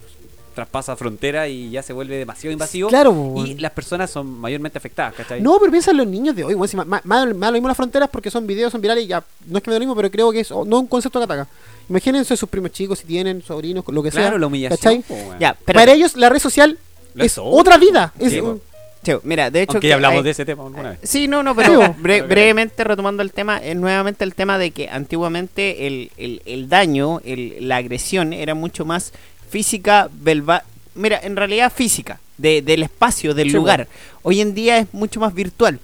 traspasa frontera y ya se vuelve demasiado invasivo. Claro. Y las personas son mayormente afectadas, ¿cachai? No, pero piensa en los niños de hoy, weón. Si más lo mismo las fronteras porque son videos, son virales y ya. No es que me da lo mismo, pero creo que es oh, no un concepto que ataca. Imagínense sus primos chicos, si tienen sobrinos, lo que sea. Claro, la humillación. ¿cachai? po. Ya, pero. Para ellos la red social es otra vida. Es Sí, un- Cheo, mira, de hecho. Aunque que ya hablamos hay- de ese tema alguna vez. Sí, no, no, Sí, pero bre- brevemente retomando el tema, es nuevamente el tema de que antiguamente el, el, el daño, el, la agresión era mucho más física, velva- mira, en realidad física, de, del espacio, del Sí, lugar. Hoy en día es mucho más virtual.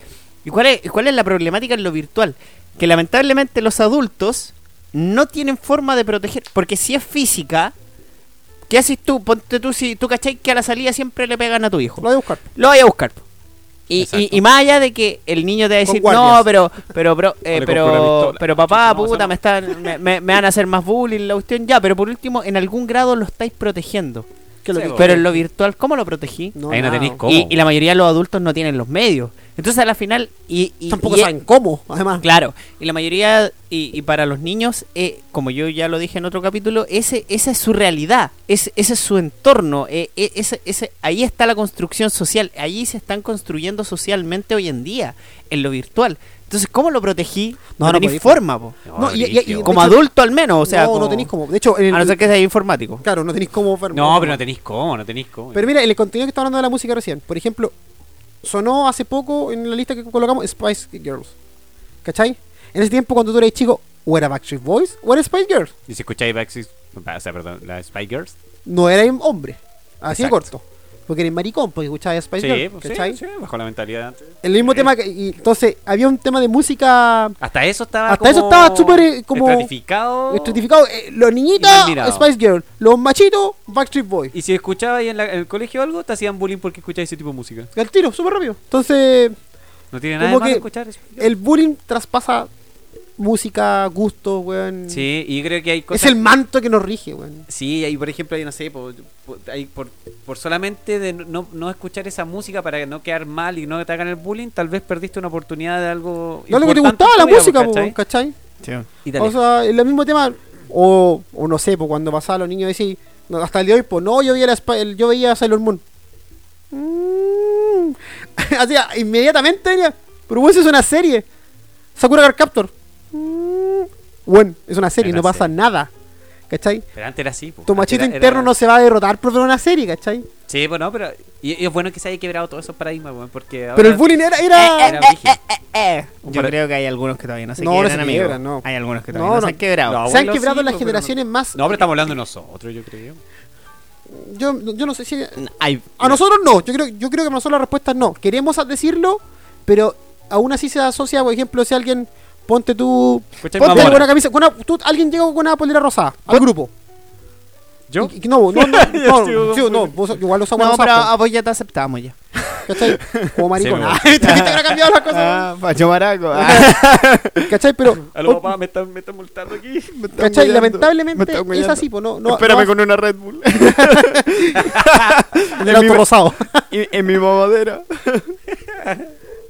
¿Y cuál es, cuál es la problemática en lo virtual? Que lamentablemente los adultos no tienen forma de proteger, porque si es física, ¿qué haces tú? Ponte tú, si tú cachai que a la salida siempre le pegan a tu hijo lo voy a buscar. lo voy a buscar. Y, y, y más allá de que el niño te va a decir, no, pero, pero, pero, eh, pero, pistola. pero papá, No, puta, me, están, me, me- me van a hacer más bullying, la cuestión, ya, pero por último, en algún grado lo estáis protegiendo. Que lo Sí, que- bo. Pero en lo virtual, ¿cómo lo protegí? No, Ahí no nada. tenéis cómo. Y, y la mayoría de los adultos no tienen los medios. Entonces a la final, y, y- Tampoco y- saben cómo, además. Claro, y la mayoría, y, y para los niños, eh, como yo ya lo dije en otro capítulo, ese, esa es su realidad, es, ese es su entorno, eh, eh, ese, ese, ahí está la construcción social, allí se están construyendo socialmente hoy en día, en lo virtual. Entonces, ¿cómo lo protegí? No, No, no tenéis forma, po. No, y- y- y- como hecho- adulto al menos, o sea, no, como- no tenéis cómo. De hecho, en el- a no ser que seas informático. claro, no tenéis cómo. ver- No, pero no tenéis cómo, no tenéis cómo. Pero mira, el contenido que está hablando de la música recién, por ejemplo, sonó hace poco en la lista que colocamos Spice Girls. ¿Cachai? En ese tiempo, cuando tú eras chico, o era Backstreet Boys o era Spice Girls. Y si escucháis Backstreet, o sea, perdón, la Spy Girls. No era hombre. Así de corto. Porque eres maricón, porque escuchabas Spice Sí, Girls. pues, sí, sí, bajo la mentalidad. El mismo tema que. y entonces, había un tema de música Hasta eso estaba Hasta eso estaba súper, eh, como- estratificado. estratificado. Eh, los niñitos. Spice Girls. Los machitos, Backstreet Boys. Y si escuchabas ahí en, la- en el colegio algo, te hacían bullying porque escuchabas ese tipo de música. Al tiro, súper rápido. Entonces, No tiene nada de malo que escuchar eso. el bullying traspasa música, gustos, weón. Sí, y creo que hay cosas. Es el manto que nos rige, weón. Sí, ahí por ejemplo, ahí no sé, por, por- ahí por, por solamente de no, no escuchar esa música para no quedar mal y no te hagan el bullying, tal vez perdiste una oportunidad de algo. No lo que te gustaba la música, ¿cachai? ¿cachai? Sí. Y. O sea, el mismo tema. O, o no sé, pues cuando pasaba a los niños decían, no, hasta el día de hoy, pues no, yo veía, la, yo veía Sailor Moon. Mm. Así, inmediatamente. Pero bueno, eso es una serie. Sakura Card Captor. Mm. Bueno, es una serie, Era no pasa serie. nada. ¿Cachai? Pero antes era así. po. Tu machito Era- era- interno no se va a derrotar por ver una serie, ¿cachai? Sí, pues no, pero. Y, y es bueno que se haya quebrado todos esos paradigmas, weón, porque. Pero el ahora- bullying era. era... Era brígido. Yo creo que hay algunos que todavía no se No, no quiebran, se no. Hay algunos que No, todavía no, no. se han quebrado. No, se han quebrado sí, las pero generaciones más. No, pero estamos hablando de nosotros, yo creo. Yo, yo no sé si. Hay- A nosotros no, yo creo, yo creo que a nosotros la respuesta es no. Queremos decirlo, pero aún así se asocia, por ejemplo, si alguien, ponte tú, ponte una camisa, con una- tú- alguien llega con una polera rosada al grupo. ¿Yo? Y- y no, no, no, no, sí, vos- igual lo usamos No, pero a vos ya te aceptamos ya. ¿cachai? Como maricón. Sí, Ah, ¿Viste que habrá cambiado las cosas? Ah, Maraco. Ah, ¿Cachai? Pero, A los papás me están, me están multando aquí. me están ¿cachai? Lamentablemente están es así, pues no, no, Espérame no, con una Red Bull. en el auto rosado. En mi mamadera.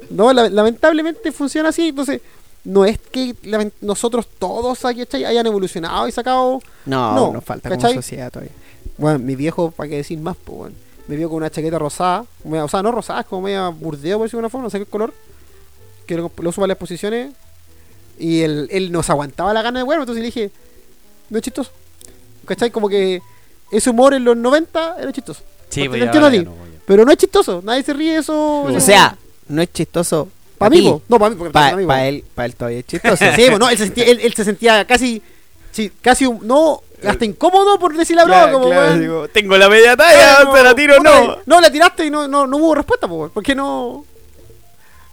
No, la- lamentablemente funciona así, entonces no es que nosotros todos aquí ¿cachai? hayan evolucionado y sacado No, No, nos falta ¿cachai? como sociedad todavía. Bueno, mi viejo, ¿para qué decir más? Pues, bueno, me vio con una chaqueta rosada, media- o sea, no rosada, es como media burdeo, por decirlo de una forma, no sé qué color, que lo, lo uso para las exposiciones, y él, él nos aguantaba la gana de bueno, entonces le dije, no es chistoso. ¿Cachai? Como que ese humor en los 90 era chistoso. Sí, pues ya ya ti. no Pero no es chistoso, nadie se ríe de eso. O sea, no es chistoso para mí, no, para mí, porque Para po. él, pa' él todavía es chistoso. Sí, pues, no, él se sentía, él, él se sentía casi, sí, casi, un- no, hasta incómodo por decir la broma, Claro, como, claro, digo, tengo la media talla, Claro, te la tiro, puta, no. No, la tiraste y no, no, no hubo respuesta, po, porque no.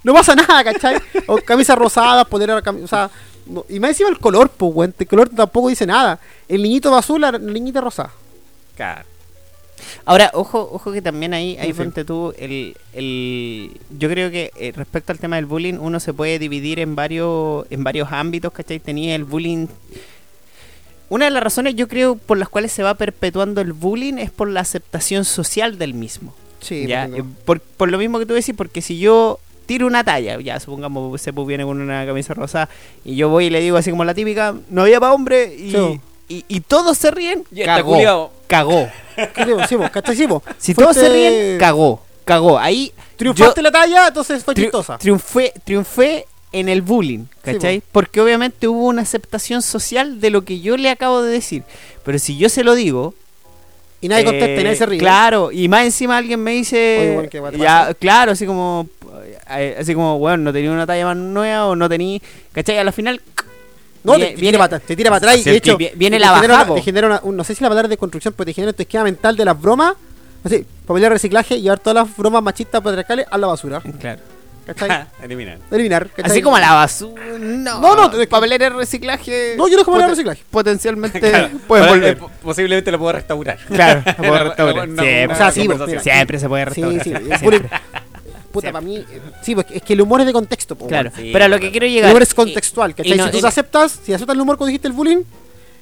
No pasa nada, ¿cachai? O camisas rosadas, polera, cami- o sea. no- y más encima el color, pues. El color tampoco dice nada. El niñito va azul, la niñita rosada. Claro. Ahora, ojo, ojo que también ahí, ahí ponte tú, el, el, yo creo que eh, respecto al tema del bullying, uno se puede dividir en varios, en varios ámbitos, ¿cachai? Tenía el bullying... Una de las razones, yo creo, por las cuales se va perpetuando el bullying es por la aceptación social del mismo. Sí, ya, pues, eh, por, por lo mismo que tú decís, porque si yo tiro una talla, ya supongamos se viene con una camisa rosa y yo voy y le digo así como la típica, no había para hombre y, Sí. y, y todos se ríen, Y cagó. Si Fuiste- todos se ríen, cagó, cagó. Ahí Triunfaste la talla, entonces fue tri- chistosa. triunfé, triunfé en el bullying, ¿cachai? po. Porque obviamente hubo una aceptación social de lo que yo le acabo de decir. Pero si yo se lo digo, Y nadie contesta y nadie eh, se ríe. Claro, y más encima alguien me dice. Oye, bueno, ¿qué va a ya, claro, así como. eh, Así como, bueno, no tenía una talla más nueva o no tenía. ¿Cachai? A la final. No, vie- te, para, te tira para atrás y de hecho vi- viene la bajada, te genera una, un- no sé si la palabra de construcción, pero te genera tu esquema mental de las bromas, así, papel de reciclaje llevar todas las bromas machistas patriarcales a la basura, Claro. ¿cachai? Eliminar. Eliminar, ¿cachai? Así como a la basura. No, No, no, te- papelera de reciclaje. No, yo no es como el reciclaje. Potencialmente Claro. Ahora, volver. eh, po- posiblemente lo puedo restaurar. Claro, puede Una- restaurar. Siempre, O sea, sí, siempre se puede Sí, restaurar. sí, siempre. Para mí, eh, sí, pues es que el humor es de contexto, po, Claro, Sí, pero a lo que quiero El llegar. humor es contextual, ¿cachai? y no- si tú y- te aceptas, si aceptas el humor cuando dijiste el bullying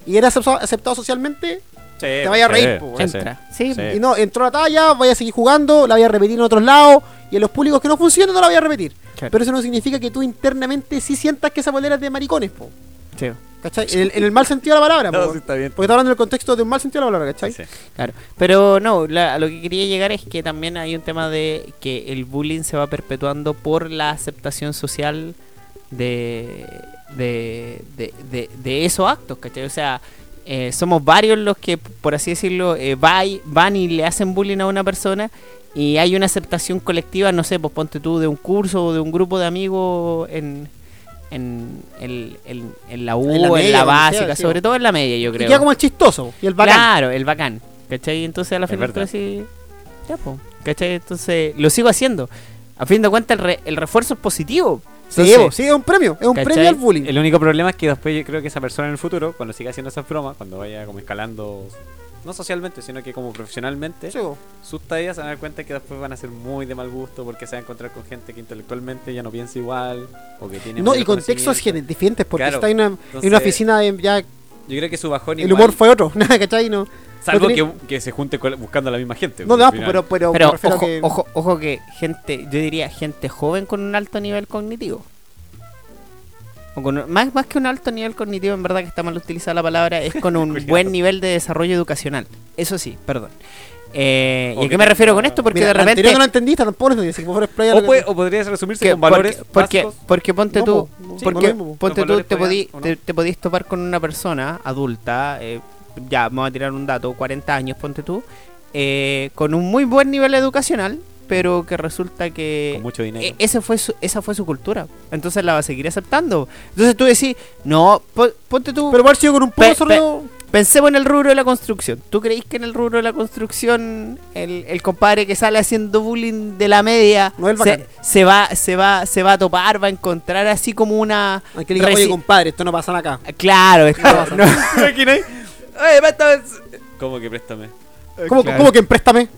y eres aceptado, aceptado socialmente, te vaya a reír, po. Entra. Sí, Sí. y no, entró la talla, vaya a seguir jugando, la voy a repetir en otros lados, y en los públicos que no funcionan no la voy a repetir. Claro. Pero eso no significa que tú internamente sí sientas que esa polera es de maricones, po. Sí. ¿Cachai? En el, en el mal sentido de la palabra, No, po. sí, está bien. Porque está hablando en el contexto de un mal sentido de la palabra, ¿cachai? Sí. Claro, pero no, la- a lo que quería llegar es que también hay un tema de que el bullying se va perpetuando por la aceptación social de, de, de, de- de esos actos, ¿cachai? O sea, eh, somos varios los que, por así decirlo, eh, va y- van y le hacen bullying a una persona y hay una aceptación colectiva, no sé, pues ponte tú de un curso o de un grupo de amigos en... En, en, en- en la U, En la básica, sea, sí, sobre todo en la media, yo Y creo. queda como el chistoso y el bacán. Claro, el bacán. ¿Cachai? Entonces a la final decís, ya, po. ¿Cachai? Entonces lo sigo haciendo. A fin de cuentas, el, re- el refuerzo es positivo. Sí, Entonces, sí, es un premio, es un ¿cachai? premio al bullying. El único problema es que después yo creo que esa persona en el futuro, cuando siga haciendo esas bromas, cuando vaya como escalando no socialmente, sino que como profesionalmente, Sí, sus tallas se van a dar cuenta que después van a ser muy de mal gusto porque se va a encontrar con gente que intelectualmente ya no piensa igual o que tiene No, y contextos diferentes, porque Claro. está en una, en una oficina de ya Yo creo que su bajón el igual- humor fue otro, nada, ¿cachai? No, salvo no que, que se junte buscando a la misma gente. no, porque no, final- pero, pero, Pero ojo, que- ojo, ojo que gente, yo diría gente joven con un alto nivel cognitivo. O con- más, más que un alto nivel cognitivo, en verdad que está mal utilizada la palabra, es con un buen nivel de desarrollo educacional. Eso sí, perdón. Eh, ¿Y a qué me refiero con esto? Porque Mira, de repente... anterior no lo entendiste, tampoco lo entendiste, o, puede- o podría resumirse que- con valores porque, porque, ponte No, tú, no, porque ponte tú te, podí, te, te podís topar con una persona adulta, eh, ya vamos a tirar un dato, 40 años, ponte tú, eh, con un muy buen nivel educacional, pero que resulta que Con mucho dinero. e- ese fue su- esa fue su cultura. Entonces la va a seguir aceptando. Entonces tú decís, no, po- ponte tú, Pero sido con un poco Pe- solo. pensemos en el rubro de la construcción. ¿Tú creéis que en el rubro de la construcción el, el compadre que sale haciendo bullying de la media No es el se, se va se va se va a topar, va a encontrar así como una Hay que le diga, oye, compadre, esto no pasa acá. Claro, es como- no. Oye, préstame. ¿Cómo que préstame? ¿Cómo, Claro. cómo que en préstame?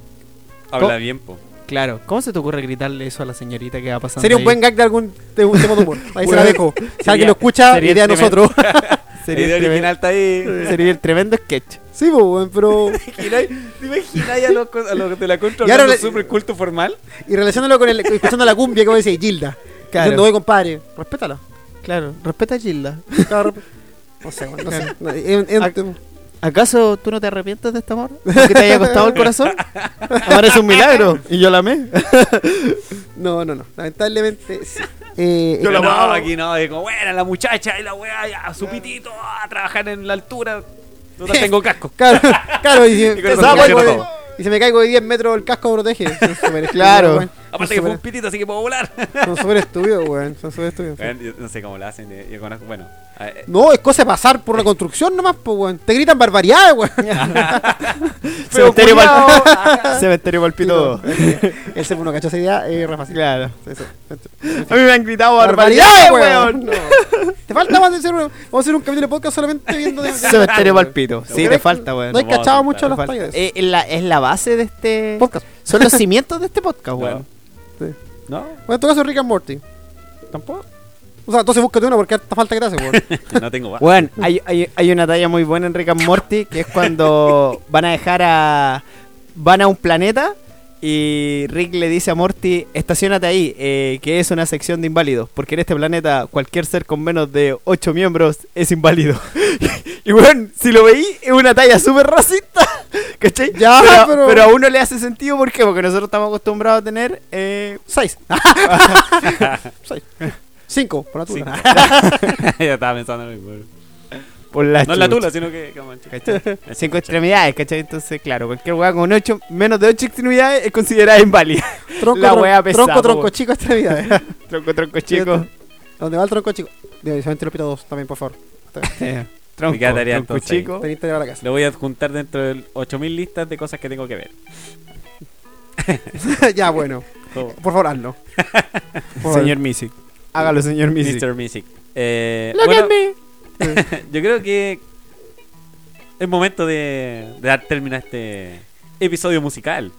Habla ¿Cómo? bien, po. Claro, ¿cómo se te ocurre gritarle eso a la señorita que va pasando? Sería un ahí? buen gag de algún de un tema de humor. Ahí se la dejo. Si sería- alguien lo escucha, sería idea de tremendo. nosotros. Sería, el original está ahí. tremendo, sería el tremendo sketch. sí, pues, pero. ¿Te imaginas a los, a los de la contra Y ahora hablando le- súper culto formal? Y relacionándolo con el, escuchando la cumbia que vos decís, Gilda. Claro. Diciendo, compadre, respétala. Claro, respeta a Gilda. Claro, No sé, no sé. No, es- es- ¿Acaso tú no te arrepientes de este amor? ¿Que te haya costado el corazón? Amor es un milagro. Y yo la amé. No, no, no. Lamentablemente, sí. Eh, Yo eh, la no, no, aquí no, como, buena la muchacha y la weá, ya, su pitito, a trabajar en la altura. Total, tengo casco. Claro, claro, y si, Y eso me caigo de, todo. y si me caigo de 10 metros el casco protege. Claro. Aparte Son que fue un pitito, así que puedo volar. Son súper estúpidos, weón. Son súper estúpidos. Yo no sé cómo lo hacen. eh, Yo conozco, bueno. eh, No, es cosa de pasar por una construcción nomás, pues, weón. Te gritan barbaridades, weón. Cementerio pal... Cementerio palpito. Él se uno cachó esa idea, es re fácil. Claro. Sí, sí. A mí me han gritado Barbaridades, weón. weón. No. Te falta más de. Vamos a hacer un capítulo de podcast solamente viendo de. Cementerio palpito. Sí, ¿No te falta, weón. No a cachado mucho las tallas. Eh, es, la, es la base de este... Podcast. Son los cimientos de este podcast, weón. ¿No? Bueno, en tu caso, Rick and Morty. ¿Tampoco? O sea, entonces búscate una porque harta falta de gracia, weón. No tengo más. Weón, hay, hay, hay una talla muy buena en Rick and Morty que es cuando van a dejar a. van a un planeta y Rick le dice a Morty: estacionate ahí, eh, que es una sección de inválidos, porque en este planeta cualquier ser con menos de 8 miembros es inválido. y weón, si lo veí, es una talla súper racista. ¿Cachai? Ya, pero, pero- pero a uno le hace sentido, ¿por qué? Porque nosotros estamos acostumbrados a tener. Eh, Seis. Seis. Cinco, por la estaba pensando en lo mismo. Por la No es la chucha. tula, sino que. como- ¿cachai? Cinco extremidades, ¿cachai? Entonces, claro, cualquier weá con ocho, menos de ocho extremidades es considerada inválida. Tronco, La wea pesada, tronco, tronco, chico, extremidades. Tronco, tronco chico. ¿Dónde va el tronco chico? Dime, solamente lo pito dos también, por favor. Tronco, tarea tronco chico. Tenés que llevar a la casa. Lo voy a adjuntar dentro de 8000 listas de cosas que tengo que ver. ya, bueno. Por favor, hazlo. Por. Señor Misic. Hágalo, señor Misic. Mr. Music. Eh, Look bueno, at me. yo creo que es momento de, de dar término a este episodio musical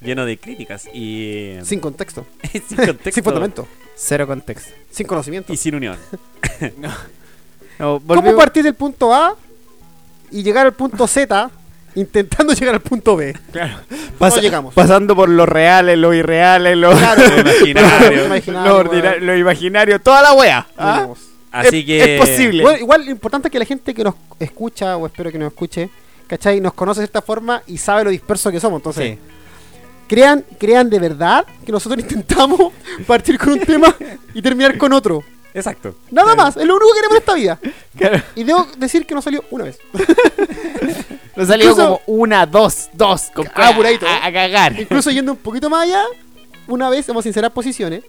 lleno de críticas y Sin contexto. sin contexto Sin fundamento. Cero contexto. Sin conocimiento. y sin unión. No, ¿Cómo volvemos- partir del punto A y llegar al punto Z intentando llegar al punto B? no llegamos. Pasando por lo reales, lo irreales, lo, Claro, Lo imaginario. Lo imaginario, lo, imaginario, toda la wea. No ¿ah? Así Es- que es posible. Bueno, igual lo importante es que la gente que nos escucha, o espero que nos escuche, ¿cachai? Nos conoce de esta forma y sabe lo disperso que somos. Entonces, Sí. crean, crean de verdad que nosotros intentamos partir con un tema y terminar con otro. Exacto. Nada más, es lo único que queremos en esta vida. Claro. Y debo decir que no salió una vez. Nos salió Incluso- como una, dos, dos. Con Ah, apuradito. A, a cagar. Incluso yendo un poquito más allá, una vez hemos sincerar posiciones,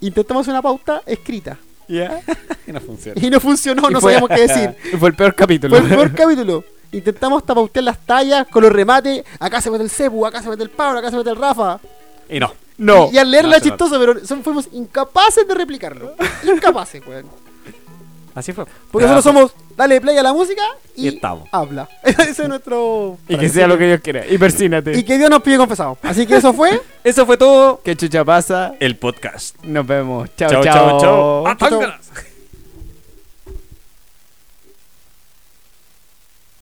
intentamos una pauta escrita. ¿Ya? Y no funciona. Y no funcionó, Y no fue- sabíamos qué decir. Fue el peor capítulo. Fue el peor capítulo. Intentamos tapautear las tallas con los remates. Acá se mete el Cebu, acá se mete el Pablo, acá se mete el Rafa. Y no. No. Y al leerla no chistoso, pero son- fuimos incapaces de replicarlo. Incapaces, weón. Así fue. Porque nosotros somos, dale play a la música y, Y estamos. habla. Ese es nuestro... Y que sea lo que Dios quiera. Y persínate. Y que Dios nos pide confesado. Así que eso fue... Eso fue todo Que chucha pasa. el podcast. Nos vemos. Chao, Chao, chao. chao, chao.